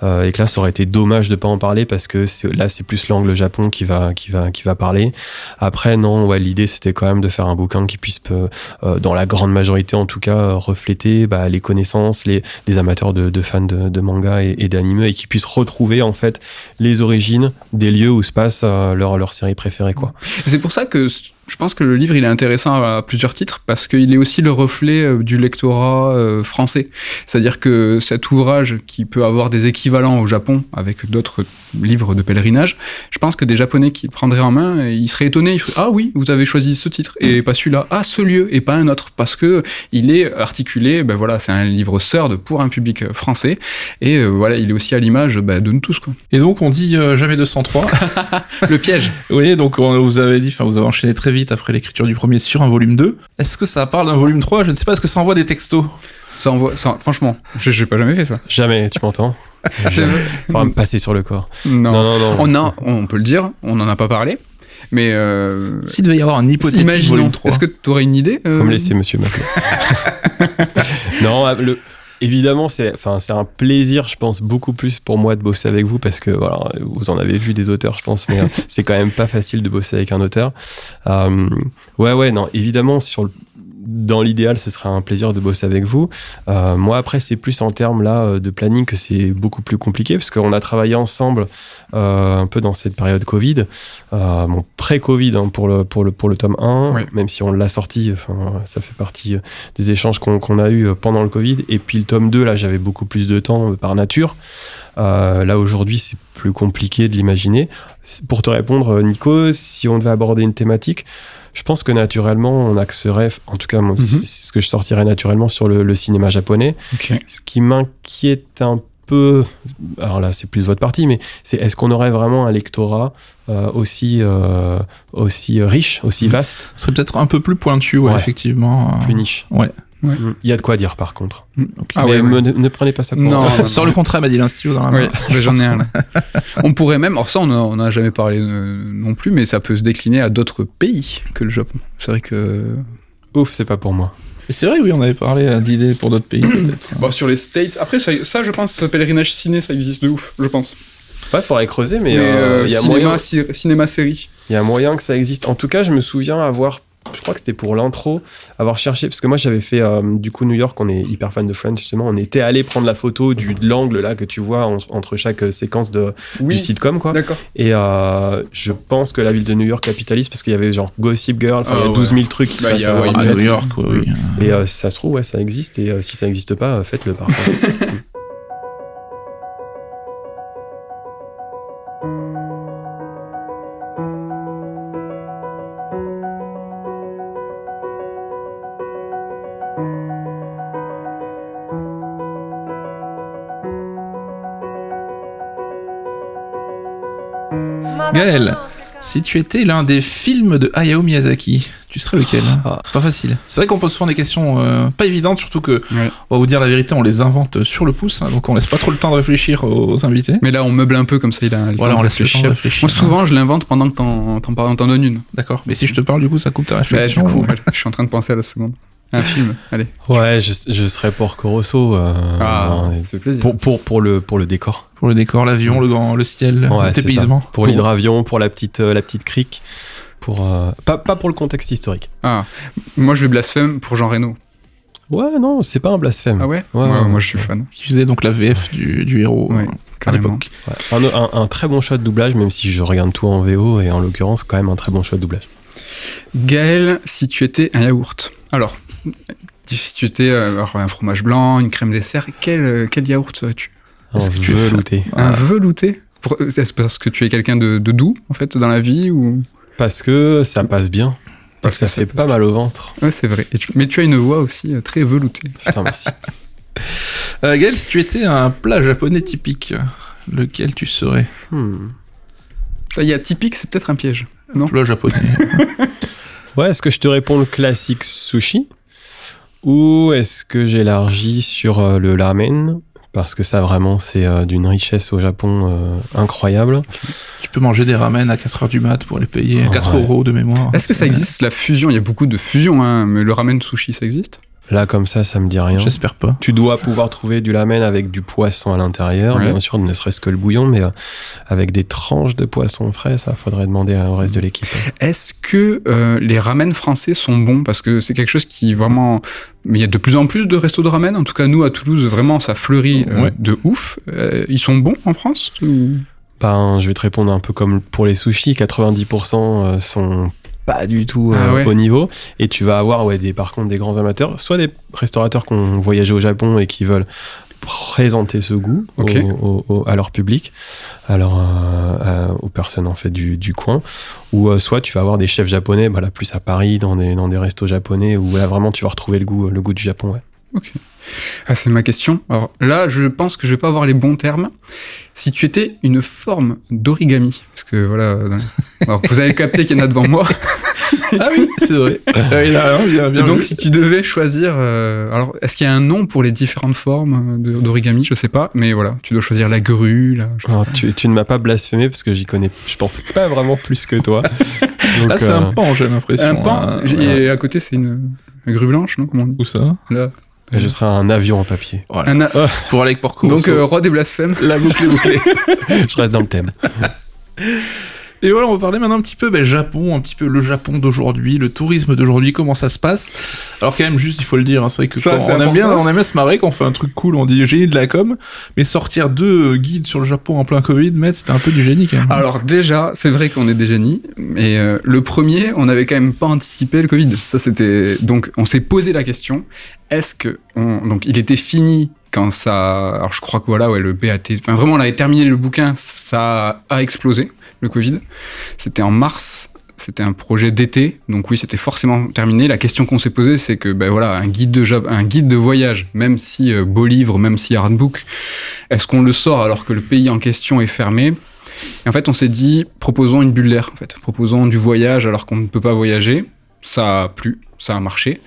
et que là, ça aurait été dommage de pas en parler parce que là c'est plus l'angle Japon qui va qui va qui va parler. Après non, ouais, l'idée c'était quand même de faire un bouquin qui puisse euh, euh, dans la grande majorité en tout cas refléter bah, les connaissances les des amateurs de, fans de, manga et, d'anime et qui puissent retrouver en fait les origines des lieux où se passe euh, leur leur série préférée quoi. C'est pour ça que je pense que le livre il est intéressant à plusieurs titres parce qu'il est aussi le reflet euh, du lectorat euh, français. C'est-à-dire que cet ouvrage qui peut avoir des équivalents au Japon avec d'autres livres de pèlerinage, je pense que des Japonais qui le prendraient en main, euh, ils seraient étonnés. Ils feraient, ah oui, vous avez choisi ce titre et pas celui-là. Ah ce lieu et pas un autre parce que il est articulé. Ben voilà, c'est un livre sœur de pour un public français et euh, voilà, il est aussi à l'image ben, de nous tous quoi. Et donc on dit euh, jamais 203. Le piège. oui, donc on vous avez dit, enfin vous avez enchaîné très vite après l'écriture du premier sur un volume 2. Est-ce que ça parle d'un volume 3 Je ne sais pas, est-ce que ça envoie des textos? Ça envoie, ça, franchement, je j'ai pas jamais fait ça. Jamais, tu m'entends? Me passer sur le corps. Non. Non non non. On a, on peut le dire, on n'en a pas parlé, mais euh, S'il devait y avoir un hypothétique imaginons. volume 3. Est-ce que tu aurais une idée euh, Faut me laisser, monsieur m'appeler. non, le, évidemment, c'est, enfin, c'est un plaisir, je pense, beaucoup plus pour moi de bosser avec vous parce que, voilà, vous en avez vu des auteurs, je pense, mais euh, c'est quand même pas facile de bosser avec un auteur. Euh, ouais, ouais, non, évidemment, sur le, dans l'idéal, ce serait un plaisir de bosser avec vous. Euh, moi, après, c'est plus en termes là euh, de planning que c'est beaucoup plus compliqué parce qu'on a travaillé ensemble euh, un peu dans cette période Covid, euh, bon, pré-Covid hein, pour, le, pour, le, pour le tome 1, Ouais. même si on l'a sorti, enfin, ça fait partie des échanges qu'on qu'on a eu pendant le Covid. Et puis le tome 2, là, j'avais beaucoup plus de temps par nature. Euh, là, aujourd'hui, c'est plus compliqué de l'imaginer. Pour te répondre, Nico, si on devait aborder une thématique, je pense que naturellement, on axerait, en tout cas, Mhm. c'est ce que je sortirais naturellement sur le, le cinéma japonais. Ok. Ce qui m'inquiète un peu, alors là, c'est plus votre partie, mais c'est est-ce qu'on aurait vraiment un lectorat euh, aussi, euh, aussi riche, aussi vaste, Ce serait peut-être un peu plus pointu, ouais, Ouais. effectivement. plus niche Ouais. Ouais. Mm. Il y a de quoi dire par contre. Ok. Ah mais ouais, me- ne, ne prenez pas ça pour Non. Sors le contrat, m'a dit l'institut dans la main. Oui, mais j'en ai un. là. on pourrait même, alors ça, on n'a a jamais parlé euh, non plus, mais ça peut se décliner à d'autres pays que le Japon. C'est vrai que. Ouf, c'est pas pour moi. Mais c'est vrai, oui, on avait parlé euh, d'idées pour d'autres pays, peut-être. Bon, sur les States, après, ça, ça, je pense, pèlerinage ciné, ça existe de ouf, je pense. Ouais, faudrait creuser, mais euh, euh, il y a cinéma, moyen. ci- cinéma série. Il y a moyen que ça existe. En tout cas, je me souviens avoir, je crois que c'était pour l'intro, avoir cherché, parce que moi j'avais fait euh, du coup New York, on est hyper fan de Friends justement, on était allé prendre la photo du, de l'angle là que tu vois en- entre chaque euh, séquence de, du sitcom quoi. D'accord. Et euh, je pense que la ville de New York capitalise parce qu'il y avait genre Gossip Girl, enfin il y Ah a 12 000 trucs qui se Bah, passent à- ouais, New York, oui. oui. Et euh, si ça se trouve, ouais, ça existe. Et euh, si ça n'existe pas, faites-le par Gaël, si tu étais l'un des films de Hayao Miyazaki, tu serais lequel Ah. Pas facile. C'est vrai qu'on pose souvent des questions euh, pas évidentes, surtout que, Ouais. on va vous dire la vérité, on les invente sur le pouce, hein, donc on laisse pas trop le temps de réfléchir aux invités. Mais là, on meuble un peu comme ça, il a le Voilà, temps on de laisse le temps de réfléchir. Moi, souvent, je l'invente pendant que t'en t'en t'en donnes une. D'accord. Mais si je te parle, du coup, ça coupe ta Bah, du réflexion. coup, voilà, je suis en train de penser à la seconde. Un film, allez. ouais, je, je serais Porco Rosso. euh, Ah, ouais. ça fait plaisir. pour, pour, pour, le, pour le décor. Pour le décor, l'avion, le grand, le ciel, Ouais, le ça. Pour, l'hydravion, pour la petite, euh, la petite crique. Pour, euh, pas, pas pour le contexte historique. Ah, moi, je vais blasphème pour Jean Reno. Ouais, non, c'est pas un blasphème. Ah ouais, Ouais, ouais, Moi, ouais. je suis fan. Qui faisait donc la VF du, du héros Ouais, euh, à l'époque. Ouais. Un, un- un très bon choix de doublage, même si je regarde tout en VO, et en l'occurrence, quand même un très bon choix de doublage. Gaël, si tu étais un yaourt. Alors, si tu étais euh, alors, un fromage blanc, une crème dessert, quel, euh, quel yaourt serais-tu Un que tu velouté. Un velouté Est-ce parce que tu es quelqu'un de, de doux, en fait, dans la vie ou... Parce que ça passe bien. Parce Parce que ça fait pas mal au ventre. Ouais, c'est vrai. Et tu- Mais tu as une voix aussi euh, très veloutée. Putain, merci. Euh, Gaël, si tu étais un plat japonais typique, lequel tu serais Hmm. Il y a typique, c'est peut-être un piège. Non Plat japonais. Ouais, est-ce que je te réponds le classique sushi? Ou est-ce que j'élargis sur euh, le ramen? Parce que ça, vraiment, c'est euh, d'une richesse au Japon euh, incroyable. tu peux manger des ramen à 4h du mat pour les payer Ouais. 4 euros de mémoire. Est-ce que ça existe, la fusion? Il y a beaucoup de fusions, hein, mais le ramen sushi, ça existe? Là, comme ça, ça me dit rien. J'espère pas. Tu dois pouvoir trouver du lamen avec du poisson à l'intérieur, Ouais. bien sûr, ne serait-ce que le bouillon, mais euh, avec des tranches de poisson frais, ça faudrait demander au reste de l'équipe. Est-ce que euh, les ramen français sont bons? Parce que c'est quelque chose qui vraiment. Mais il y a de plus en plus de restos de ramen. En tout cas, nous à Toulouse, vraiment, ça fleurit euh, Ouais. de ouf. Euh, ils sont bons en France ou- Ben, je vais te répondre un peu comme pour les sushis, 90% euh, sont pas du tout euh, Ah ouais. au niveau et tu vas avoir ouais des par contre des grands amateurs soit des restaurateurs qui ont voyagé au Japon et qui veulent présenter ce goût au- au- à leur public alors euh, euh, aux personnes en fait du, du coin ou euh, soit tu vas avoir des chefs japonais bah là plus à Paris dans des dans des restos japonais où là vraiment tu vas retrouver le goût le goût du Japon ouais. Ah, c'est ma question. Alors là, je pense que je vais pas avoir les bons termes. Si tu étais une forme d'origami, parce que voilà, euh, alors, vous avez capté qu'il y en a devant moi. Ah oui, c'est vrai. Ah, il a- bien, bien Donc vu. si tu devais choisir, euh, alors est-ce qu'il y a un nom pour les différentes formes euh, d'origami? Je sais pas, mais voilà, tu dois choisir la grue. Là, Alors, tu, tu ne m'as pas blasphémé parce que j'y connais je pense pas vraiment plus que toi Donc, Là, c'est euh, un pan, j'ai l'impression. Un pan, hein. Voilà. et à côté c'est une, une grue blanche, non Comment on dit? Où ça? Là. Et je serai un avion en papier. Voilà. Un a- Pour Alec Porco. Donc euh, roi des blasphèmes. la boucle est bouclée. je reste dans le thème. Et voilà, on va parler maintenant un petit peu ben, Japon, un petit peu le Japon d'aujourd'hui, le tourisme d'aujourd'hui, comment ça se passe. Alors quand même, juste, il faut le dire, hein, c'est vrai que Ça, quand on aime bien, on aime bien se marrer quand on fait un truc cool, on dit génie de la com, mais sortir deux euh, guides sur le Japon en plein Covid, mais c'était un peu du génie quand même. Alors déjà, c'est vrai qu'on est des génies, mais euh, le premier, on n'avait quand même pas anticipé le Covid. Ça c'était donc on s'est posé la question est-ce que on... donc il était fini ça alors je crois que voilà ouais le BAT enfin vraiment on avait terminé le bouquin, ça a explosé le Covid. C'était en mars. C'était un projet d'été, donc oui, c'était forcément terminé. La question qu'on s'est posée, c'est que, ben voilà, un guide de job, un guide de voyage, même si euh, beau livre, même si hardbook, est-ce qu'on le sort alors que le pays en question est fermé? En fait, on s'est dit, proposons une bulle d'air, en fait. Proposons du voyage alors qu'on ne peut pas voyager. Ça a plu, ça a marché.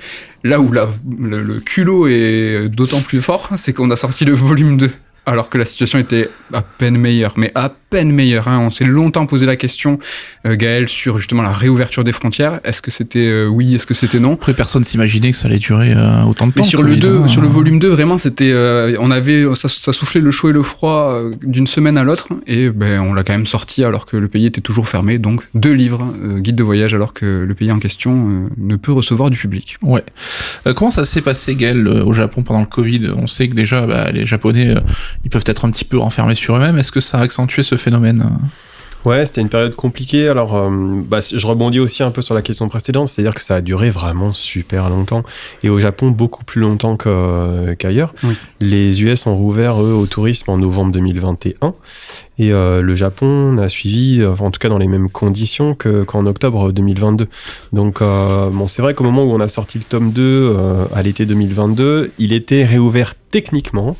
Là où la- le, le culot est d'autant plus fort, c'est qu'on a sorti le volume 2. Alors que la situation était à peine meilleure, mais à peine meilleure. hein. On s'est longtemps posé la question, euh, Gaël, sur justement la réouverture des frontières. Est-ce que c'était euh, oui, est-ce que c'était non? Après, personne s'imaginait que ça allait durer euh, autant de temps. mais sur le 2, hein. sur le volume 2, vraiment, c'était, euh, on avait, ça, ça soufflait le chaud et le froid d'une semaine à l'autre, et ben, on l'a quand même sorti alors que le pays était toujours fermé. Donc, deux livres, guide de voyage, alors que le pays en question ne peut recevoir du public. Ouais. Comment ça s'est passé, Gaël, au Japon pendant le Covid? On sait que déjà, bah, les Japonais, ils peuvent être un petit peu renfermés sur eux-mêmes. Est-ce que ça a accentué ce phénomène? Ouais, c'était une période compliquée. Alors, euh, bah, je rebondis aussi un peu sur la question précédente, c'est-à-dire que ça a duré vraiment super longtemps. Et au Japon, beaucoup plus longtemps qu'ailleurs. Oui. Les US ont rouvert, eux, au tourisme en novembre 2021. Et euh, le Japon a suivi, euh, en tout cas dans les mêmes conditions que- qu'en octobre 2022. Donc, euh, bon, c'est vrai qu'au moment où on a sorti le tome 2 euh, à l'été 2022, il était réouvert techniquement.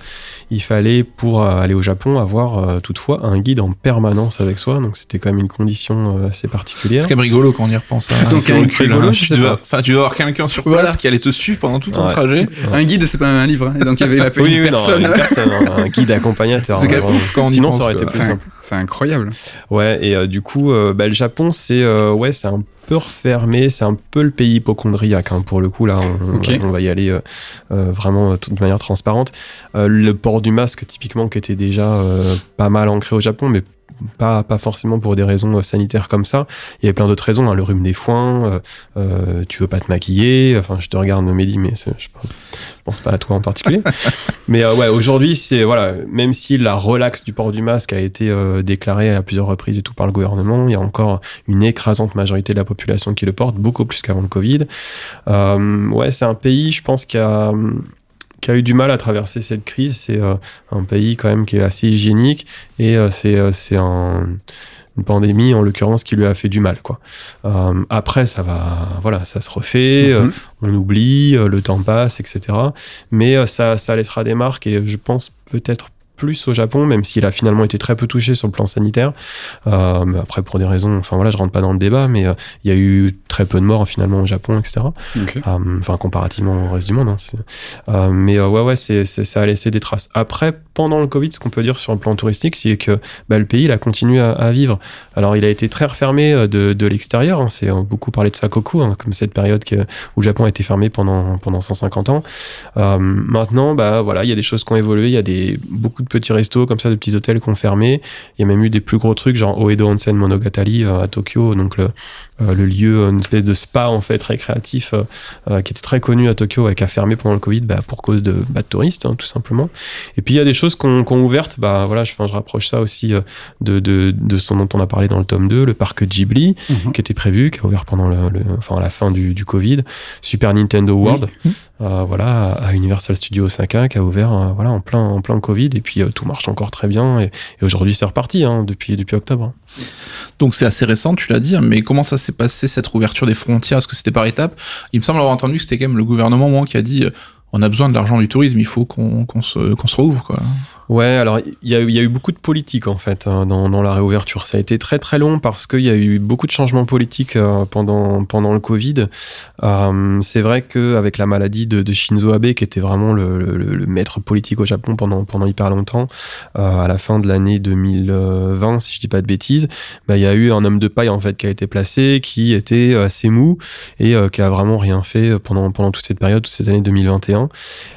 Il fallait, pour euh, aller au Japon, avoir euh, toutefois un guide en permanence avec soi. Donc, c'était quand même une condition euh, assez particulière. C'est quand même rigolo quand on y repense. hein. Donc, un recul, rigolo, hein. tu dois, pas. enfin, tu dois avoir quelqu'un sur place Voilà. qui allait te suivre pendant tout ton Ouais. trajet. Ouais. Un guide, c'est pas un livre, hein, et donc il y avait la Oui, une oui, non, personne. une personne, un, guide accompagnateur. C'est quand même vraiment. ouf quand on y Sinon, pense, ça aurait été quoi. plus C'est simple. c'est incroyable. Ouais, et euh, du coup, euh, bah, le Japon, c'est euh, ouais, c'est un peu refermé, c'est un peu le pays hypochondriaque. hein, pour le coup, là, on, va y aller euh, euh, vraiment euh, de manière transparente. Euh, le port du masque, typiquement, qui était déjà euh, pas mal ancré au Japon, mais pas, pas forcément pour des raisons euh, sanitaires comme ça. Il y avait plein d'autres raisons, hein, le rhume des foins, euh, euh, tu veux pas te maquiller, enfin je te regarde Mehdi, mais je, pense- je pense pas à toi en particulier. mais euh, ouais, aujourd'hui, c'est voilà, même si la relaxe du port du masque a été euh, déclarée à plusieurs reprises et tout par le gouvernement, il y a encore une écrasante majorité de la population qui le porte, beaucoup plus qu'avant le Covid. Euh, ouais, c'est un pays, je pense, qui a qui a eu du mal à traverser cette crise. C'est euh, un pays quand même qui est assez hygiénique et euh, c'est euh, un- une pandémie en l'occurrence qui lui a fait du mal quoi. Après ça va voilà ça se refait, Mhm. on oublie, le temps passe etc. Mais ça ça laissera des marques et je pense peut-être plus au Japon, même s'il a finalement été très peu touché sur le plan sanitaire. Euh, mais après, pour des raisons, enfin voilà, je rentre pas dans le débat, mais euh, il y a eu très peu de morts finalement au Japon, etc. Euh, Enfin, comparativement au reste du monde. hein, mais ouais, ouais, c'est, ça a laissé des traces. Après, pendant le Covid, ce qu'on peut dire sur le plan touristique, c'est que bah, le pays, il a continué à, à vivre. Alors, il a été très refermé de, de l'extérieur. hein, c'est beaucoup parlé de Sakoku, hein, comme cette période que, où le Japon a été fermé pendant, pendant 150 ans. Maintenant, bah voilà, il y a des choses qui ont évolué. Il y a des, beaucoup de petits restos comme ça, de petits hôtels qui ont fermé. Il y a même eu des plus gros trucs, genre Oedo Onsen Monogatari euh, à Tokyo, donc le, euh, le lieu, une espèce de spa en fait récréatif euh, qui était très connu à Tokyo et qui a fermé pendant le Covid bah, pour cause de, bah, de touristes, hein, tout simplement. Et puis il y a des choses qu'on qu'on ouvertes, bah voilà, je, je rapproche ça aussi de, de, de ce dont on a parlé dans le tome 2, le parc Ghibli, Mhm. qui était prévu, qui a ouvert pendant le, le- enfin, à la fin du, du Covid, Super Nintendo World, euh, voilà, à Universal Studios Osaka, qui a ouvert euh, voilà, en, plein, en plein Covid, et puis euh, tout marche encore très bien, et, et aujourd'hui c'est reparti hein, depuis, depuis octobre. Donc c'est assez récent, tu l'as dit, hein, mais comment ça s'est passé cette rouverture des frontières? Est-ce que c'était par étapes? Il me semble avoir entendu que c'était quand même le gouvernement moi, qui a dit euh, on a besoin de l'argent du tourisme, il faut qu'on qu'on se, qu'on se rouvre. Quoi. Ouais, alors il y, a eu- beaucoup de politique en fait hein, dans, la réouverture. Ça a été très très long parce qu'il y a eu beaucoup de changements politiques euh, pendant pendant le Covid. Euh, c'est vrai qu'avec la maladie de, Shinzo Abe, qui était vraiment le, maître politique au Japon pendant pendant hyper longtemps, euh, à la fin de l'année 2020, si je dis pas de bêtises, bah, il y a eu un homme de paille en fait qui a été placé, qui était assez mou et qui a vraiment rien fait pendant pendant toute cette période, toutes ces années 2021.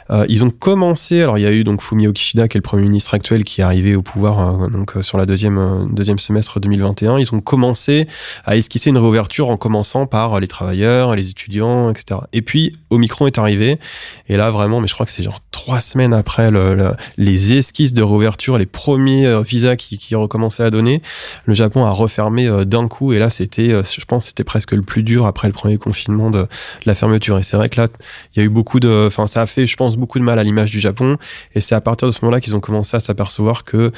Euh, ils ont commencé, alors il y a eu donc Fumio Kishida qui est le premier ministre actuel qui est arrivé au pouvoir euh, donc euh, sur la deuxième euh, deuxième semestre 2021. Ils ont commencé à esquisser une réouverture en commençant par les travailleurs, les étudiants, etc. Et puis Omicron est arrivé et là vraiment, mais je crois que c'est genre trois semaines après le- le- les esquisses de réouverture, les premiers visas qui, recommençaient à donner, le Japon a refermé d'un coup et là c'était, je pense, c'était presque le plus dur après le premier confinement de, de la fermeture. Et c'est vrai que là, il y a eu beaucoup de, enfin ça a fait, je pense, beaucoup de mal à l'image du Japon. Et c'est à partir de ce moment-là qu'ils ont commencé à s'apercevoir que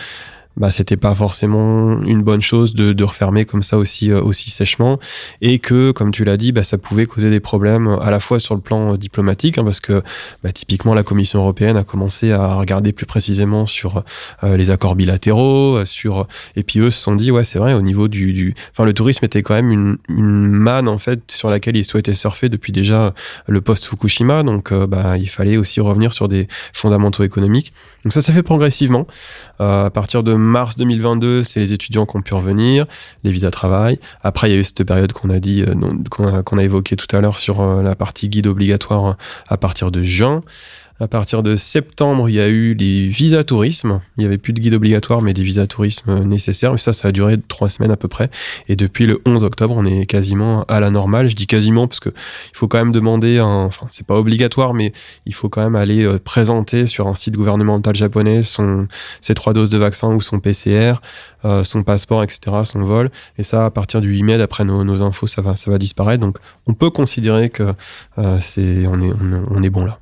bah, c'était pas forcément une bonne chose de, de refermer comme ça aussi, euh, aussi sèchement et que, comme tu l'as dit, bah, ça pouvait causer des problèmes à la fois sur le plan euh, diplomatique, hein, parce que bah, typiquement la Commission européenne a commencé à regarder plus précisément sur euh, les accords bilatéraux, euh, sur et puis eux se sont dit ouais c'est vrai au niveau du, du, enfin le tourisme était quand même une, une manne en fait sur laquelle ils souhaitaient surfer depuis déjà le post Fukushima, donc euh, bah, il fallait aussi revenir sur des fondamentaux économiques. Donc ça s'est fait progressivement. Euh, à partir de mars 2022, c'est les étudiants qui ont pu revenir, les visas travail. Après, il y a eu cette période qu'on a euh, évoquée tout à l'heure sur euh, la partie guide obligatoire euh, à partir de juin. À partir de septembre, il y a eu les visas tourisme. Il n'y avait plus de guide obligatoire, mais des visas tourisme nécessaires. Mais ça, ça a duré trois semaines à peu près. Et depuis le 11 octobre, on est quasiment à la normale. Je dis quasiment parce que il faut quand même demander un, enfin, c'est pas obligatoire, mais il faut quand même aller euh, présenter sur un site gouvernemental japonais son, ses trois doses de vaccin ou son PCR, euh, son passeport, etc., son vol. Et ça, à partir du 8 mai, d'après nos, nos infos, ça va, ça va disparaître. Donc, on peut considérer que euh, c'est, on est, on, on est bon là.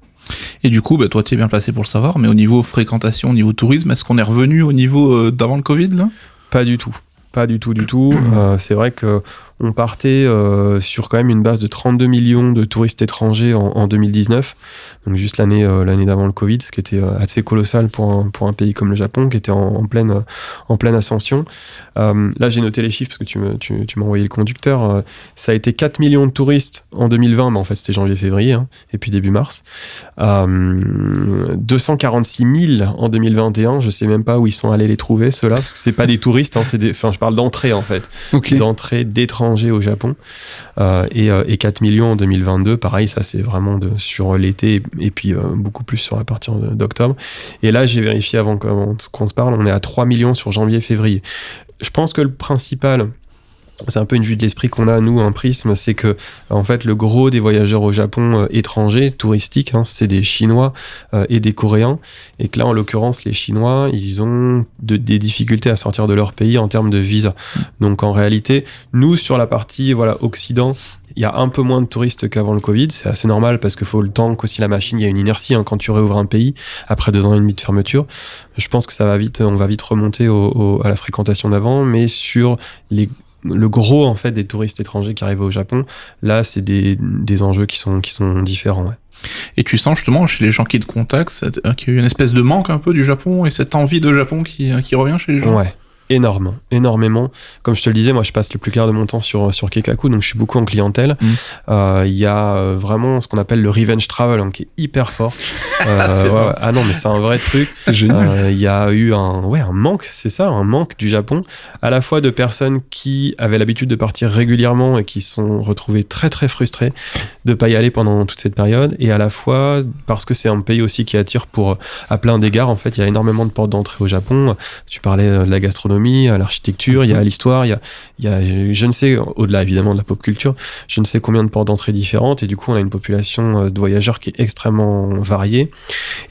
Et du coup, bah, toi, tu es bien placé pour le savoir, mais au niveau fréquentation, au niveau tourisme, est-ce qu'on est revenu au niveau euh, d'avant le Covid là? Pas du tout. Pas du tout, du tout. Euh, c'est vrai que on partait euh, sur quand même une base de 32 millions de touristes étrangers en, en 2019, donc juste l'année euh, l'année d'avant le Covid, ce qui était euh, assez colossal pour un, pour un pays comme le Japon qui était en, en pleine en pleine ascension. Euh, là, j'ai noté les chiffres parce que tu me tu, tu m'as envoyé le conducteur. Ça a été 4 millions de touristes en 2020, mais en fait c'était janvier-février, hein, et puis début mars. Euh, 246 000 en 2021. Je sais même pas où ils sont allés les trouver ceux-là, parce que c'est pas des touristes, hein, c'est des. Enfin, je parle d'entrée en fait d'entrée d'étrangers au Japon euh, et, euh, et 4 millions en 2022 pareil ça c'est vraiment de, sur l'été et puis euh, beaucoup plus sur la partie de- d'octobre. Et là j'ai vérifié avant qu'on se parle on est à 3 millions sur janvier février. Je pense que le principal c'est un peu une vue de l'esprit qu'on a nous un prisme c'est que en fait le gros des voyageurs au Japon euh, étrangers touristiques hein, c'est des chinois euh, et des coréens et que là en l'occurrence les chinois ils ont de- des difficultés à sortir de leur pays en termes de visa donc en réalité nous sur la partie voilà occident il y a un peu moins de touristes qu'avant le Covid, c'est assez normal parce qu'il faut le temps qu'aussi la machine, il y a une inertie hein, quand tu réouvres un pays après deux ans et demi de fermeture. Je pense que ça va vite, on va vite remonter au- au- à la fréquentation d'avant, mais sur les le gros en fait des touristes étrangers qui arrivent au Japon, là c'est des, des enjeux qui sont qui sont différents. ouais. Et tu sens justement chez les gens qui te contactent qu'il y a eu une espèce de manque un peu du Japon et cette envie de Japon qui, qui revient chez les gens? Ouais, énorme, énormément. Comme je te le disais, moi je passe le plus clair de mon temps sur, sur Kekaku, donc je suis beaucoup en clientèle. Mm. Euh, Il y a euh, vraiment ce qu'on appelle le revenge travel, hein, qui est hyper fort. Euh, ouais, ouais. ah non, mais c'est un vrai truc. C'est génial. Euh, Il y a eu un, ouais, un manque, c'est ça, un manque du Japon, à la fois de personnes qui avaient l'habitude de partir régulièrement et qui se sont retrouvées très très frustrées de pas y aller pendant toute cette période, et à la fois parce que c'est un pays aussi qui attire pour à plein d'égards. En fait, il y a énormément de portes d'entrée au Japon. Tu parlais de la gastronomie, à l'architecture, il y a l'histoire, il y a, il y a, je ne sais, au-delà évidemment de la pop culture, je ne sais combien de portes d'entrée différentes, et du coup, on a une population euh, de voyageurs qui est extrêmement variée.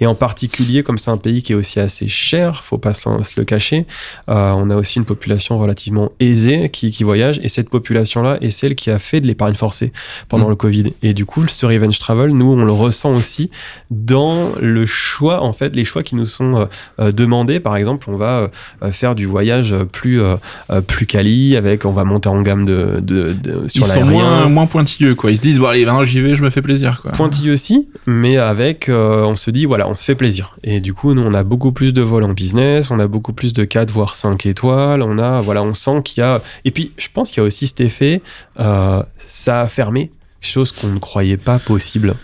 Et en particulier, comme c'est un pays qui est aussi assez cher, faut pas se le cacher, euh, on a aussi une population relativement aisée qui, qui voyage, et cette population-là est celle qui a fait de l'épargne forcée pendant Mm. le Covid. Et du coup, ce revenge travel, nous, on le ressent aussi dans le choix, en fait, les choix qui nous sont euh, demandés. Par exemple, on va faire du voyage plus euh, euh, plus quali, avec, on va monter en gamme de, de, de- sur Ils sont moins, moins pointilleux, quoi. Ils se disent, bon, allez, ben, j'y vais, je me fais plaisir, quoi. Pointilleux aussi, mais avec, euh, on se dit, voilà, on se fait plaisir. Et du coup, nous, on a beaucoup plus de vols en business, on a beaucoup plus de 4 voire 5 étoiles, on a, voilà, on sent qu'il y a. Et puis, je pense qu'il y a aussi cet effet, euh, ça a fermé, chose qu'on ne croyait pas possible.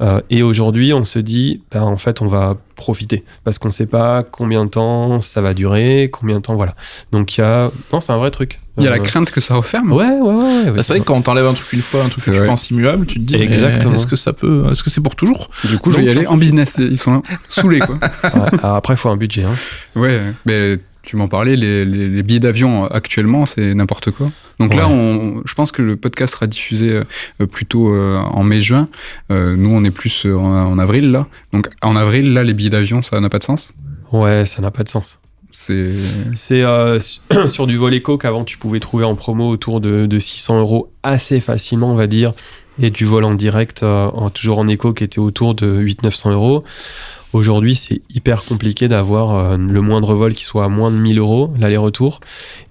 Euh, et aujourd'hui, on se dit, ben, en fait, on va profiter parce qu'on ne sait pas combien de temps ça va durer, combien de temps, voilà. Donc, il y a. Non, c'est un vrai truc. Il y a la Euh, crainte que ça referme. Ouais, ouais, ouais. ouais, Bah, c'est vrai que quand on t'enlève un truc une fois, un truc que tu vrai. penses immuable, tu te dis, mais Exactement. est-ce que ça peut, est-ce que c'est pour toujours Du coup, je vais y aller en business. Ils sont là, saoulés, quoi. Ouais, après, il faut un budget. Hein. Ouais, mais tu m'en parlais, les, les- les billets d'avion euh, actuellement, c'est n'importe quoi. Donc là, on, je pense que le podcast sera diffusé euh, plutôt euh, en mai-juin. Nous, on est plus en, en avril, là. Donc en avril, là, les billets d'avion, ça n'a pas de sens? Ouais, ça n'a pas de sens. C'est. Euh, sur du vol éco qu'avant tu pouvais trouver en promo autour de, de 600 euros assez facilement, on va dire, et du vol en direct, euh, toujours en éco, qui était autour de 800-900 euros. Aujourd'hui, c'est hyper compliqué d'avoir euh, le moindre vol qui soit à moins de 1000 euros, l'aller-retour.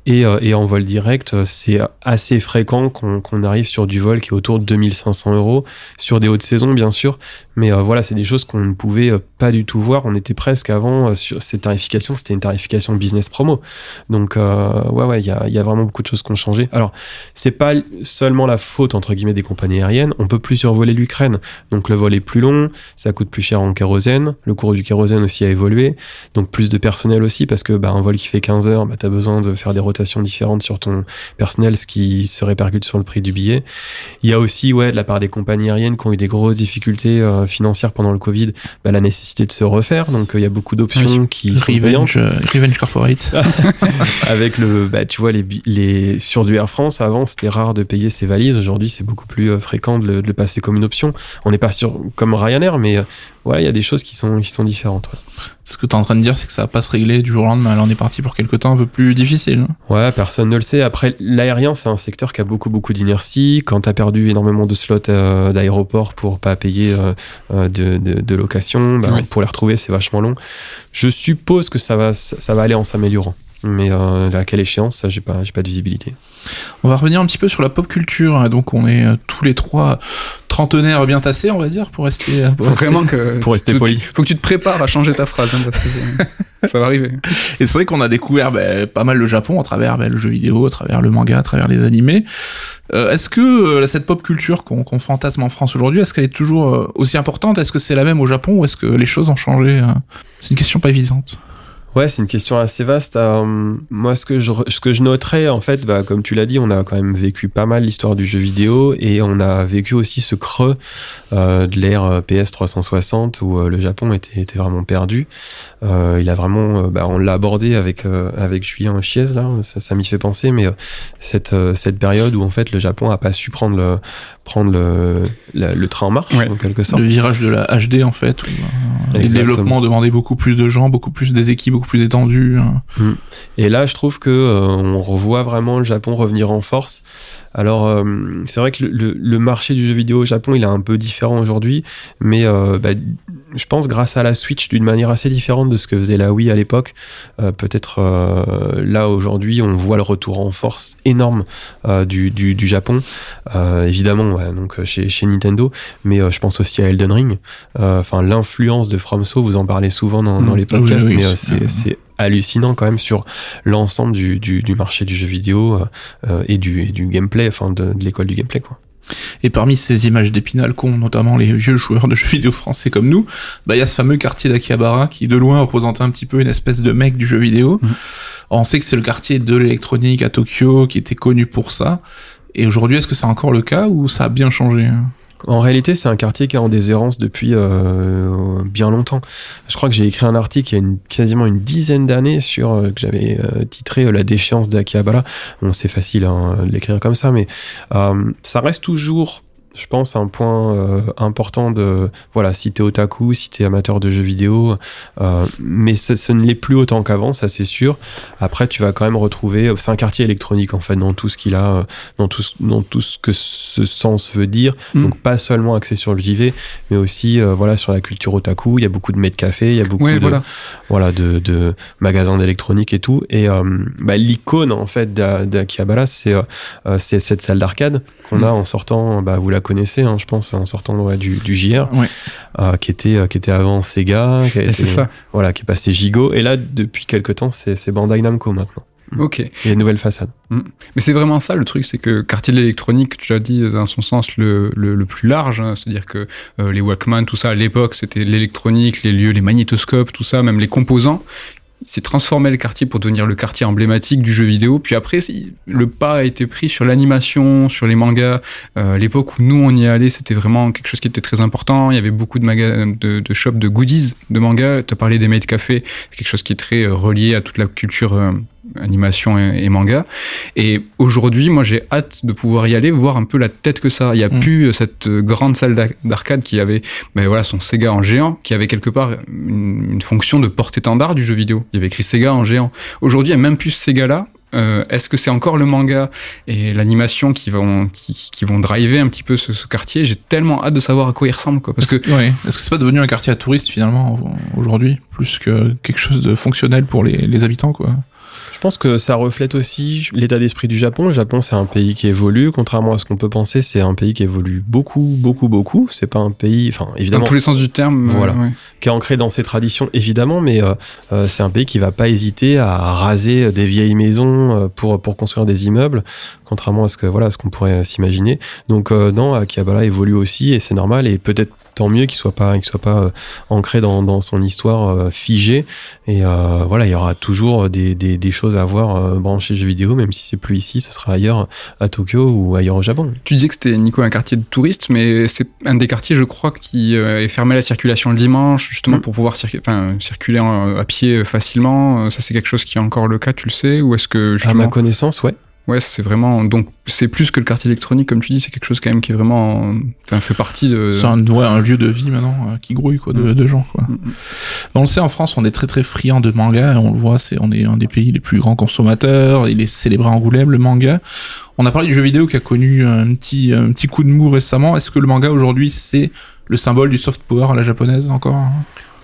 Et, euh, et en vol direct, euh, c'est assez fréquent qu'on arrive sur du vol qui est autour de 2500 euros, sur des hautes saisons, bien sûr. Mais euh, voilà, c'est des choses qu'on ne pouvait pas du tout voir. On était presque avant euh, sur cette tarification, c'était une tarification business promo. Donc, ouais, ouais, il y a, il y a vraiment beaucoup de choses qui ont changé. Alors, c'est pas seulement la faute, entre guillemets, des compagnies aériennes. On peut plus survoler l'Ukraine. Donc, le vol est plus long, ça coûte plus cher en kérosène. Le cours du kérosène aussi a évolué. Donc, plus de personnel aussi, parce que bah, un vol qui fait 15 heures, bah, tu as besoin de faire des rotations différentes sur ton personnel, ce qui se répercute sur le prix du billet. Il y a aussi, ouais, de la part des compagnies aériennes qui ont eu des grosses difficultés euh, financières pendant le Covid, bah, la nécessité de se refaire. Donc, euh, il y a beaucoup d'options qui sont payantes Revenge, euh, Revenge Corporate. avec le bah tu vois les les sur du Air France avant c'était rare de payer ses valises aujourd'hui c'est beaucoup plus fréquent de le, de le passer comme une option on n'est pas sur comme Ryanair mais ouais il y a des choses qui sont qui sont différentes ouais. Ce que t'es en train de dire, c'est que ça va pas se régler du jour au lendemain. Là, on est parti pour quelques temps un peu plus difficile. Ouais, personne ne le sait. Après, l'aérien, c'est un secteur qui a beaucoup, beaucoup d'inertie. Quand tu as perdu énormément de slots euh, d'aéroport pour pas payer euh, euh, de, de, de location, bah, Oui. pour les retrouver, c'est vachement long. Je suppose que ça va, ça va aller en s'améliorant. Mais euh, à quelle échéance, ça, j'ai pas, j'ai pas de visibilité. On va revenir un petit peu sur la pop culture. hein. Donc, on est tous les trois trentenaires bien tassés, on va dire, pour rester. euh, pour Faut rester- vraiment que. Pour rester poli. Faut que tu te prépares à changer ta phrase, hein, parce que ça va arriver. Et c'est vrai qu'on a découvert ben, pas mal le Japon à travers ben, le jeu vidéo, à travers le manga, à travers les animés. Euh, est-ce que euh, cette pop culture qu'on fantasme en France aujourd'hui, est-ce qu'elle est toujours euh, aussi importante? Est-ce que c'est la même au Japon ou est-ce que les choses ont changé C'est une question pas évidente. Ouais, c'est une question assez vaste. Euh, moi, ce que je, ce que je noterais, en fait, bah, comme tu l'as dit, on a quand même vécu pas mal l'histoire du jeu vidéo et on a vécu aussi ce creux euh, de l'ère euh, PS 360 où le Japon était, était vraiment perdu. Il a vraiment, bah, on l'a abordé avec avec Julien Chiez là, ça, ça m'y fait penser, mais cette cette période où en fait le Japon a pas su prendre le prendre le le train en marche Ouais. en quelque sorte. Le virage de la HD en fait, où euh, les développements demandaient beaucoup plus de gens, beaucoup plus des équipes, beaucoup plus étendues. hein. Et là, je trouve que euh, on revoit vraiment le Japon revenir en force Alors, euh, c'est vrai que le, le, marché du jeu vidéo au Japon, il est un peu différent aujourd'hui, mais euh, bah, je pense grâce à la Switch, d'une manière assez différente de ce que faisait la Wii à l'époque, euh, peut-être là aujourd'hui, on voit le retour en force énorme du, du, du, Japon, évidemment, ouais, donc chez, chez, Nintendo, mais je pense aussi à Elden Ring. Enfin, l'influence de FromSo, vous en parlez souvent dans, dans mmh. les podcasts, oui, oui, mais c'est hallucinant quand même sur l'ensemble du, du, du, marché du jeu vidéo et, du, et du gameplay, enfin de, de l'école du gameplay, quoi. Et parmi ces images d'épinal qu'ont notamment les vieux joueurs de jeux vidéo français comme nous, bah il y a ce fameux quartier d'Akihabara qui de loin représentait un petit peu une espèce de mec du jeu vidéo. Mhm. On sait que c'est le quartier de l'électronique à Tokyo qui était connu pour ça. Et aujourd'hui, est-ce que c'est encore le cas ou ça a bien changé hein? En réalité, c'est un quartier qui est en déshérence depuis euh, bien longtemps. Je crois que j'ai écrit un article il y a quasiment une dizaine d'années sur euh, que j'avais euh, titré La déchéance d'Akihabara. Bon, c'est facile hein, de l'écrire comme ça, mais ça reste toujours je pense, un point euh, important de, voilà, si t'es otaku, si t'es amateur de jeux vidéo, euh, mais ce, ne l'est plus autant qu'avant, ça c'est sûr. Après, tu vas quand même retrouver, c'est un quartier électronique en fait, dans tout ce qu'il a, euh, dans tout, dans tout ce que ce sens veut dire. Mm. Donc pas seulement axé sur le JV, mais aussi, voilà, sur la culture otaku. Il y a beaucoup de de café, il y a beaucoup de, voilà. de, de magasins d'électronique et tout. Et bah, l'icône en fait d'Akihabara, c'est cette salle d'arcade qu'on mm. a en sortant, bah, vous la connaissez, hein, je pense, en sortant du, du JR, euh, qui, était, euh, qui était avant Sega, qui, a ça. Voilà, qui est passé Gigo, et là, depuis quelques temps, c'est Bandai Namco maintenant. Mm. Ok. Et une nouvelle façade. Mm. Mais c'est vraiment ça le truc, c'est que quartier de l'électronique, tu l'as dit dans son sens le, le, plus large, hein, c'est-à-dire que euh, les Walkman, tout ça à l'époque, c'était l'électronique, les lieux, les magnétoscopes, tout ça, même les composants s'est transformé le quartier pour devenir le quartier emblématique du jeu vidéo. Puis après, le pas a été pris sur l'animation, sur les mangas. Euh, l'époque où nous on y allait, c'était vraiment quelque chose qui était très important. Il y avait beaucoup de magas, de, de shops de goodies de mangas. Tu as parlé des Made Café, quelque chose qui est très euh, relié à toute la culture. Euh, animation et, manga. Et aujourd'hui, moi, j'ai hâte de pouvoir y aller, voir un peu la tête que ça. Il n'y a mm. plus euh, cette euh, grande salle d'arcade qui avait, ben voilà, son Sega en géant, qui avait quelque part une, fonction de porte-étendard du jeu vidéo. Il y avait écrit Sega en géant. Aujourd'hui, il n'y a même plus ce Sega-là. Euh, est-ce que c'est encore le manga et l'animation qui vont qui, qui, vont driver un petit peu ce, quartier? J'ai tellement hâte de savoir à quoi il ressemble quoi. Parce que est-ce que c'est pas devenu un quartier à touristes finalement aujourd'hui plus que quelque chose de fonctionnel pour les, les habitants quoi? Je pense que ça reflète aussi l'état d'esprit du Japon. Le Japon, c'est un pays qui évolue. Contrairement à ce qu'on peut penser, c'est un pays qui évolue beaucoup, beaucoup, beaucoup. C'est pas un pays, enfin, évidemment. Dans tous les sens du terme. Euh, voilà. Qui est ancré dans ses traditions, évidemment, mais euh, euh, c'est un pays qui va pas hésiter à raser des vieilles maisons pour, pour construire des immeubles, contrairement à ce que, voilà, ce qu'on pourrait s'imaginer. Donc, non, Akihabara évolue aussi et c'est normal et peut-être tant mieux qu'il soit pas, qu'il soit pas ancré dans, dans, son histoire figée. Et euh, voilà, il y aura toujours des, des, des choses à voir branchées jeux vidéo, même si c'est plus ici, ce sera ailleurs à Tokyo ou ailleurs au Japon. Tu disais que c'était Nico un quartier de touristes, mais c'est un des quartiers, je crois, qui est fermé à la circulation le dimanche, justement mm. pour pouvoir circuler à pied facilement. Ça, c'est quelque chose qui est encore le cas, tu le sais, ou est-ce que justement... À ma connaissance, ouais. Ouais, c'est vraiment. Donc, c'est plus que le quartier électronique, comme tu dis, c'est quelque chose quand même qui est vraiment. Enfin, fait partie de. C'est un, ouais, un lieu de vie maintenant euh, qui grouille, quoi, de, mm. de gens, quoi. Mm, mm. On le sait, en France, on est très très friand de manga, on le voit, c'est, on est un des pays les plus grands consommateurs, il est célébré en Angoulême, le manga. On a parlé du jeu vidéo qui a connu un petit, un petit coup de mou récemment. Est-ce que le manga aujourd'hui, c'est le symbole du soft power à la japonaise encore hein?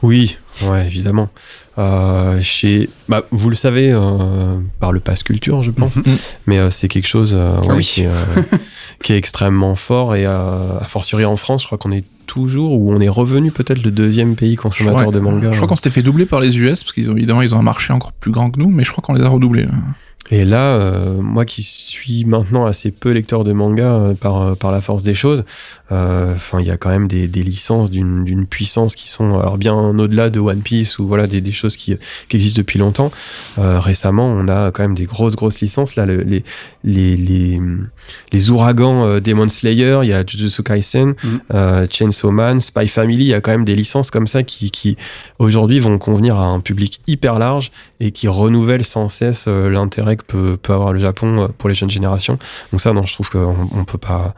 Oui, ouais, évidemment. Euh, chez, bah, vous le savez euh, par le pass culture, je pense, mhm. mais euh, c'est quelque chose ah qui, est, qui, est, extrêmement fort et à fortiori en France, je crois qu'on est toujours ou on est revenu peut-être le deuxième pays consommateur de manga. Je crois qu'on s'était fait doubler par les US parce qu'ils ont évidemment ils ont un marché encore plus grand que nous, mais je crois qu'on les a redoublés. Et là, euh, moi qui suis maintenant assez peu lecteur de manga euh, par, euh, par la force des choses, enfin il y a quand même des, des licences d'une puissance qui sont alors bien au-delà de One Piece ou voilà des, des choses qui, qui existent depuis longtemps. récemment, on a quand même des grosses grosses licences là, les les les, les ouragans Demon Slayer, il y a Jujutsu Kaisen, mm. Chainsaw Man, Spy Family, il y a quand même des licences comme ça qui qui aujourd'hui vont convenir à un public hyper large et qui renouvellent sans cesse l'intérêt d'intérêt que peut, peut, avoir le Japon pour les jeunes générations. Donc ça, non, je trouve qu'on on peut pas.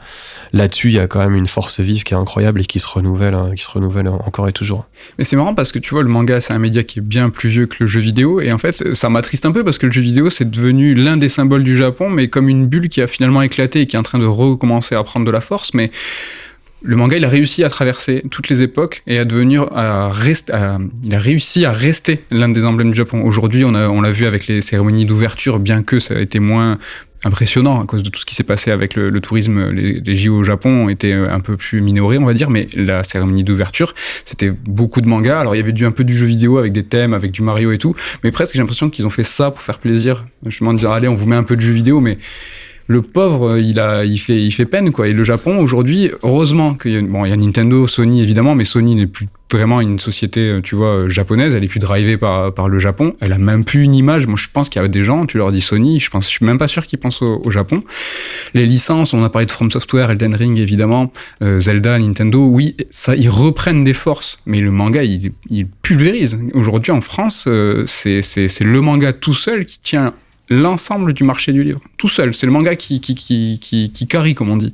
Là-dessus, il y a quand même une force vive qui est incroyable et qui se renouvelle, hein, qui se renouvelle encore et toujours. Mais c'est marrant parce que tu vois, le manga, c'est un média qui est bien plus vieux que le jeu vidéo, et en fait, ça m'attriste un peu parce que le jeu vidéo, c'est devenu l'un des symboles du Japon, mais comme une bulle qui a finalement éclaté et qui est en train de recommencer à prendre de la force, mais le manga, il a réussi à traverser toutes les époques et à devenir, il a réussi à rester l'un des emblèmes du Japon. Aujourd'hui, on l'a vu avec les cérémonies d'ouverture, bien que ça a été moins impressionnant à cause de tout ce qui s'est passé avec le, tourisme. Les, JO au Japon ont été un peu plus minorés, on va dire, mais la cérémonie d'ouverture, c'était beaucoup de mangas. Alors il y avait du, un peu du jeu vidéo avec des thèmes, avec du Mario et tout, mais presque j'ai l'impression qu'ils ont fait ça pour faire plaisir. Je me dire, allez, on vous met un peu de jeu vidéo, mais le pauvre, il a, il fait, il fait peine quoi. Et le Japon aujourd'hui, heureusement qu'il y a, bon, il y a Nintendo, Sony évidemment, mais Sony n'est plus vraiment une société, tu vois, japonaise. Elle est plus drivée par, par le Japon. Elle a même plus une image. Moi, je pense qu'il y a des gens, tu leur dis Sony, je pense, je suis même pas sûr qu'ils pensent au, Japon. Les licences, on a parlé de From Software, Elden Ring évidemment, euh, Zelda, Nintendo. Oui, ça, ils reprennent des forces, mais le manga, il, il pulvérise. Aujourd'hui, en France, euh, c'est, c'est, c'est le manga tout seul qui tient l'ensemble du marché du livre, tout seul. C'est le manga qui, qui, qui, qui, qui carie, comme on dit.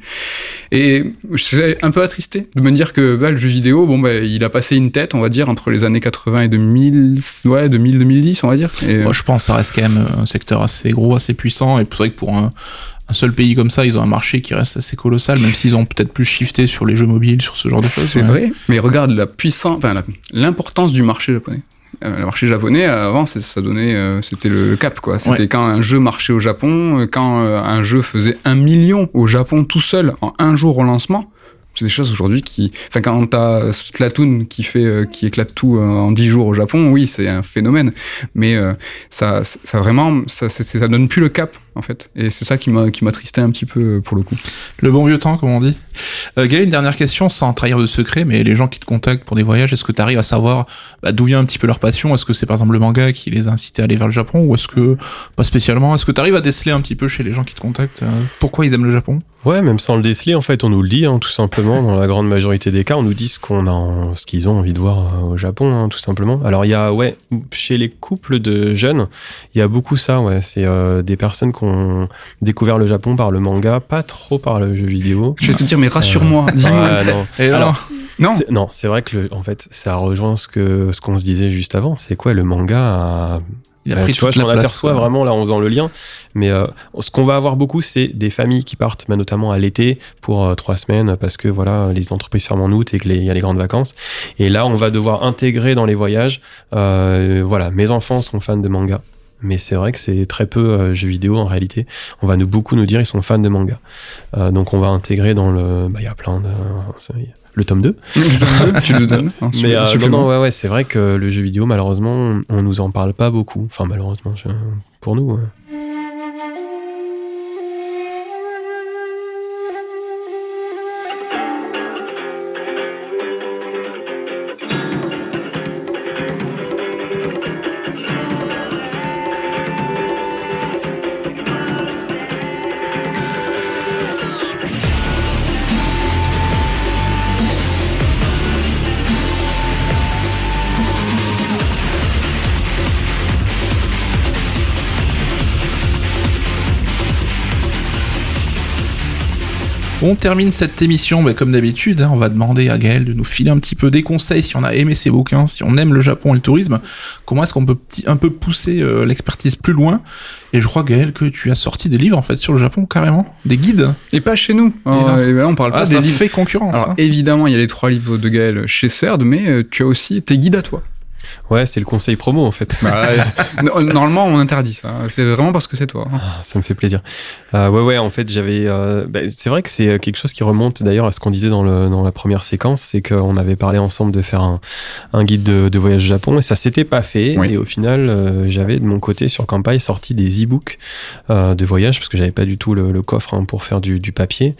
Et je suis un peu attristé de me dire que bah, le jeu vidéo, bon, bah, il a passé une tête, on va dire, entre les années 80 et 2000, ouais, 2000, 2010, on va dire. Et... Moi, je pense que ça reste quand même un secteur assez gros, assez puissant, et c'est vrai que pour un, un seul pays comme ça, ils ont un marché qui reste assez colossal, même s'ils ont peut-être plus shifté sur les jeux mobiles, sur ce genre de choses. C'est vrai, mais regarde la puissance, enfin, l'importance du marché japonais. Euh, le marché japonais avant ça donnait euh, c'était le cap quoi. C'était quand un jeu marchait au Japon euh, quand un jeu faisait un million au Japon tout seul en un jour au lancement. C'est des choses aujourd'hui qui enfin quand t'as Splatoon qui fait qui éclate tout en dix jours au Japon oui c'est un phénomène. Mais ça ça vraiment ça ça donne plus le cap en fait. Et c'est ça qui m'a qui tristé un petit peu pour le coup. Le bon vieux temps, comme on dit. Euh, Gaël, une dernière question, sans trahir de secret, mais les gens qui te contactent pour des voyages, est-ce que tu arrives à savoir bah, d'où vient un petit peu leur passion? Est-ce que c'est par exemple le manga qui les a incités à aller vers le Japon ou est-ce que pas spécialement? Est-ce que tu arrives à déceler un petit peu chez les gens qui te contactent euh, pourquoi ils aiment le Japon? Ouais, même sans le déceler, en fait, on nous le dit, hein, tout simplement. Dans la grande majorité des cas, on nous dit ce qu'on a, ce qu'ils ont envie de voir euh, au Japon, hein, tout simplement. Alors, il y a, ouais, chez les couples de jeunes, il y a beaucoup ça, ouais. C'est euh, des personnes qui ont découvert le Japon par le manga, pas trop par le jeu vidéo. Je vais te dire, mais rassure-moi, euh, dis-moi. non. Alors, non. Non, c'est vrai que, le, en fait, ça rejoint ce que ce qu'on se disait juste avant. C'est quoi le manga a il a pris tu vois, je m'en aperçois vraiment là en faisant le lien. Mais euh, ce qu'on va avoir beaucoup, c'est des familles qui partent, bah, notamment à l'été pour euh, trois semaines, parce que voilà, les entreprises ferment en août et qu'il y a les grandes vacances. Et là, on va devoir intégrer dans les voyages. Euh, voilà, mes enfants sont fans de manga. Mais c'est vrai que c'est très peu jeux vidéo en réalité. On va nous beaucoup nous dire ils sont fans de manga. donc on va intégrer dans le. Bah, il y a plein de le tome 2. tu le donnes. Mais euh, non, non, ouais, ouais, c'est vrai que le jeu vidéo, malheureusement, on nous en parle pas beaucoup. Enfin, malheureusement, pour nous. On termine cette émission, bah, comme d'habitude, hein, on va demander à Gaël de nous filer un petit peu des conseils si on a aimé ses bouquins, si on aime le Japon et le tourisme, comment est-ce qu'on peut un peu pousser euh, l'expertise plus loin? Et je crois Gaël que tu as sorti des livres en fait sur le Japon carrément, des guides. Et pas chez nous. Ben on parle pas ah, des livres. fait concurrence. Alors, hein. Évidemment, il y a les trois livres de Gaël chez CERD, mais euh, tu as aussi tes guides à toi. Ouais, c'est le conseil promo en fait. Bah, normalement, on interdit ça. C'est vraiment parce que c'est toi. Ah, ça me fait plaisir. Euh, ouais, ouais, en fait, j'avais. Euh, bah, c'est vrai que c'est quelque chose qui remonte d'ailleurs à ce qu'on disait dans, le, dans la première séquence c'est qu'on avait parlé ensemble de faire un, un guide de, de, voyage au Japon et ça s'était pas fait. Et au final, euh, j'avais de mon côté sur Campai sorti des e-books euh, de voyage parce que j'avais pas du tout le, le coffre hein, pour faire du, du papier.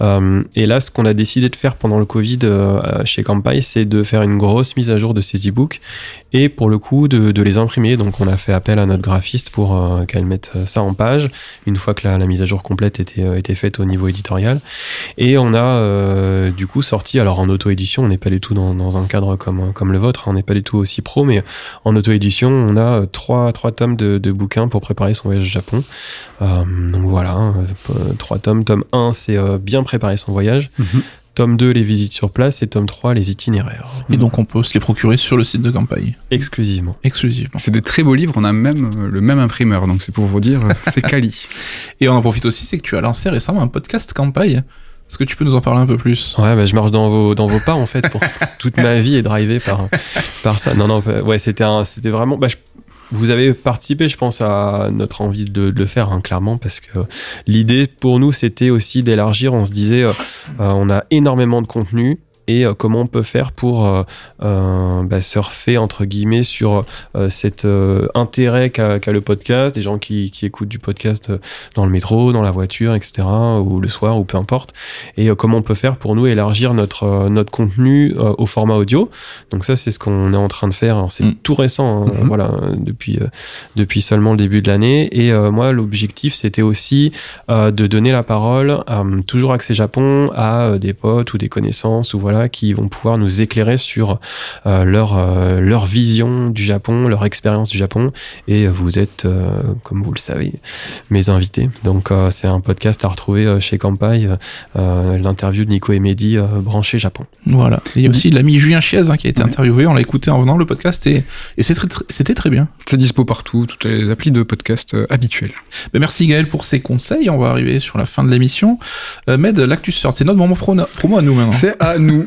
Euh, et là, ce qu'on a décidé de faire pendant le Covid chez Campai c'est de faire une grosse mise à jour de ces e-books et pour le coup de, les imprimer. Donc on a fait appel à notre graphiste pour euh, qu'elle mette ça en page une fois que la, mise à jour complète était, euh, était faite au niveau éditorial. Et on a euh, du coup sorti, alors en auto-édition, on n'est pas du tout dans, un cadre comme, le vôtre, hein, on n'est pas du tout aussi pro, mais en auto-édition, on a trois, trois tomes de, bouquins pour préparer son voyage au Japon. donc voilà, hein, trois tomes. Tome 1, c'est bien préparer son voyage. -hmm. Tome 2, les visites sur place, et tome 3, les itinéraires. Et donc on peut se les procurer sur le site de campagne Exclusivement. Exclusivement. C'est des très beaux livres, on a même le même imprimeur, donc c'est pour vous dire, c'est quali. Et on en profite aussi, c'est que tu as lancé récemment un podcast campagne. Est-ce que tu peux nous en parler un peu plus? Ouais, bah, je marche dans vos, dans vos pas en fait. Pour toute ma vie est drivée par, par ça. Non, non, ouais, c'était c'était vraiment. Bah, je, vous avez participé, je pense, à notre envie de, le faire, hein, clairement, parce que l'idée pour nous, c'était aussi d'élargir. On se disait, euh, on a énormément de contenu et euh, comment on peut faire pour euh, euh, bah, surfer entre guillemets sur cet intérêt qu'a qu le podcast, des gens qui, qui, écoutent du podcast dans le métro, dans la voiture, etc., ou le soir, ou peu importe, et comment on peut faire pour nous élargir notre notre contenu au format audio. Donc ça, c'est ce qu'on est en train de faire. C'est mmh. tout récent, hein, mmh. voilà, depuis depuis seulement le début de l'année. Et moi, l'objectif, c'était aussi de donner la parole, toujours accès Japon, à des potes ou des connaissances ou voilà qui vont pouvoir nous éclairer sur euh, leur, euh, leur vision du Japon, leur expérience du Japon. Et vous êtes, euh, comme vous le savez, mes invités. Donc c'est un podcast à retrouver chez Campai, l'interview de Nico et Mehdi, branché Japon. Voilà. Et il y a aussi l'ami Julien Chiez hein, qui a été interviewé, on l'a écouté en venant le podcast et, et c'était très, très bien. C'est dispo partout, toutes les applis de podcast habituelles. Ben merci Gaël pour ces conseils, on va arriver sur la fin de l'émission. Med, l'actu sort, c'est notre moment promo à nous maintenant. C'est à nous.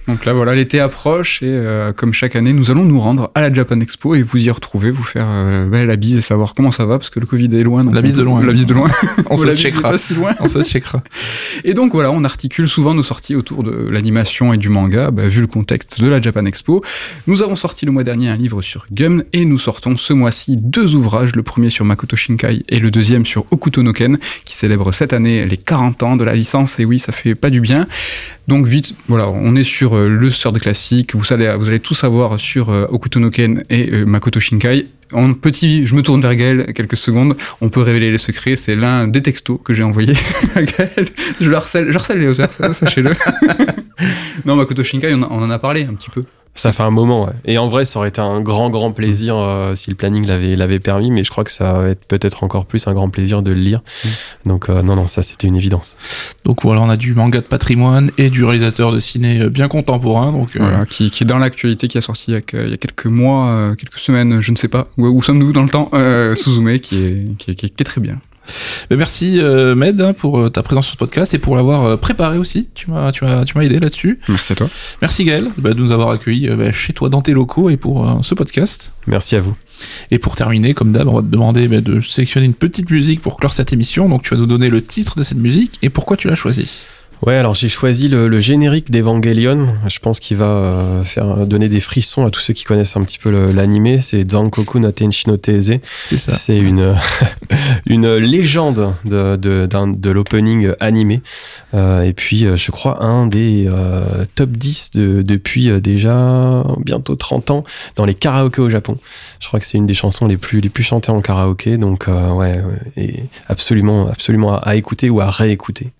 Donc là, voilà, l'été approche et euh, comme chaque année, nous allons nous rendre à la Japan Expo et vous y retrouver, vous faire euh, bah, la bise et savoir comment ça va parce que le Covid est loin. la bise de loin. La bise de loin. on se checkera. Si loin. on se checkera. Et donc voilà, on articule souvent nos sorties autour de l'animation et du manga, bah, vu le contexte de la Japan Expo. Nous avons sorti le mois dernier un livre sur Gum et nous sortons ce mois-ci deux ouvrages, le premier sur Makoto Shinkai et le deuxième sur Okuto no Ken, qui célèbre cette année les 40 ans de la licence. Et oui, ça fait pas du bien. Donc vite, voilà, on est sur euh, le sort de classique. Vous allez, vous allez tout savoir sur euh, Okuto no Ken et euh, Makoto Shinkai. En petit, je me tourne vers Gaël quelques secondes. On peut révéler les secrets. C'est l'un des textos que j'ai envoyé à Gaël. Je le harcèle, je harcèle les auteurs, sachez-le. non, Makoto Shinkai, on en a parlé un petit peu. Ça fait un moment, ouais. Et en vrai, ça aurait été un grand, grand plaisir euh, si le planning l'avait, l'avait permis, mais je crois que ça va être peut-être encore plus un grand plaisir de le lire. Mmh. Donc, euh, non, non, ça, c'était une évidence. Donc voilà, on a du manga de patrimoine et du réalisateur de ciné bien contemporain. Donc, euh... voilà, qui, qui, est dans l'actualité, qui a sorti il y a, il y a quelques mois, euh, quelques semaines, je ne sais pas, où, où sommes-nous dans le temps Suzume, qui est, qui est, qui est très bien. Merci euh, Med hein, pour euh, ta présence sur ce podcast et pour l'avoir euh, préparé aussi. Tu m'as tu m'as tu m'as aidé là-dessus. Merci à toi. Merci Gaël bah, de nous avoir accueillis bah, chez toi dans tes locaux et pour euh, ce podcast. Merci à vous. Et pour terminer, comme d'hab, on va te demander bah, de sélectionner une petite musique pour clore cette émission. Donc tu vas nous donner le titre de cette musique et pourquoi tu l'as choisi. Ouais, alors j'ai choisi le, le générique d'Evangelion. Je pense qu'il va euh, faire donner des frissons à tous ceux qui connaissent un petit peu l'animé. C'est Zankoku no Tenshi no Teise. C'est ça. C'est une une légende de de, de l'opening animé. Euh, et puis, je crois un des euh, top 10 de, depuis déjà bientôt 30 ans dans les karaokés au Japon. Je crois que c'est une des chansons les plus les plus chantées en karaoké. Donc ouais, ouais et absolument absolument à, à écouter ou à réécouter.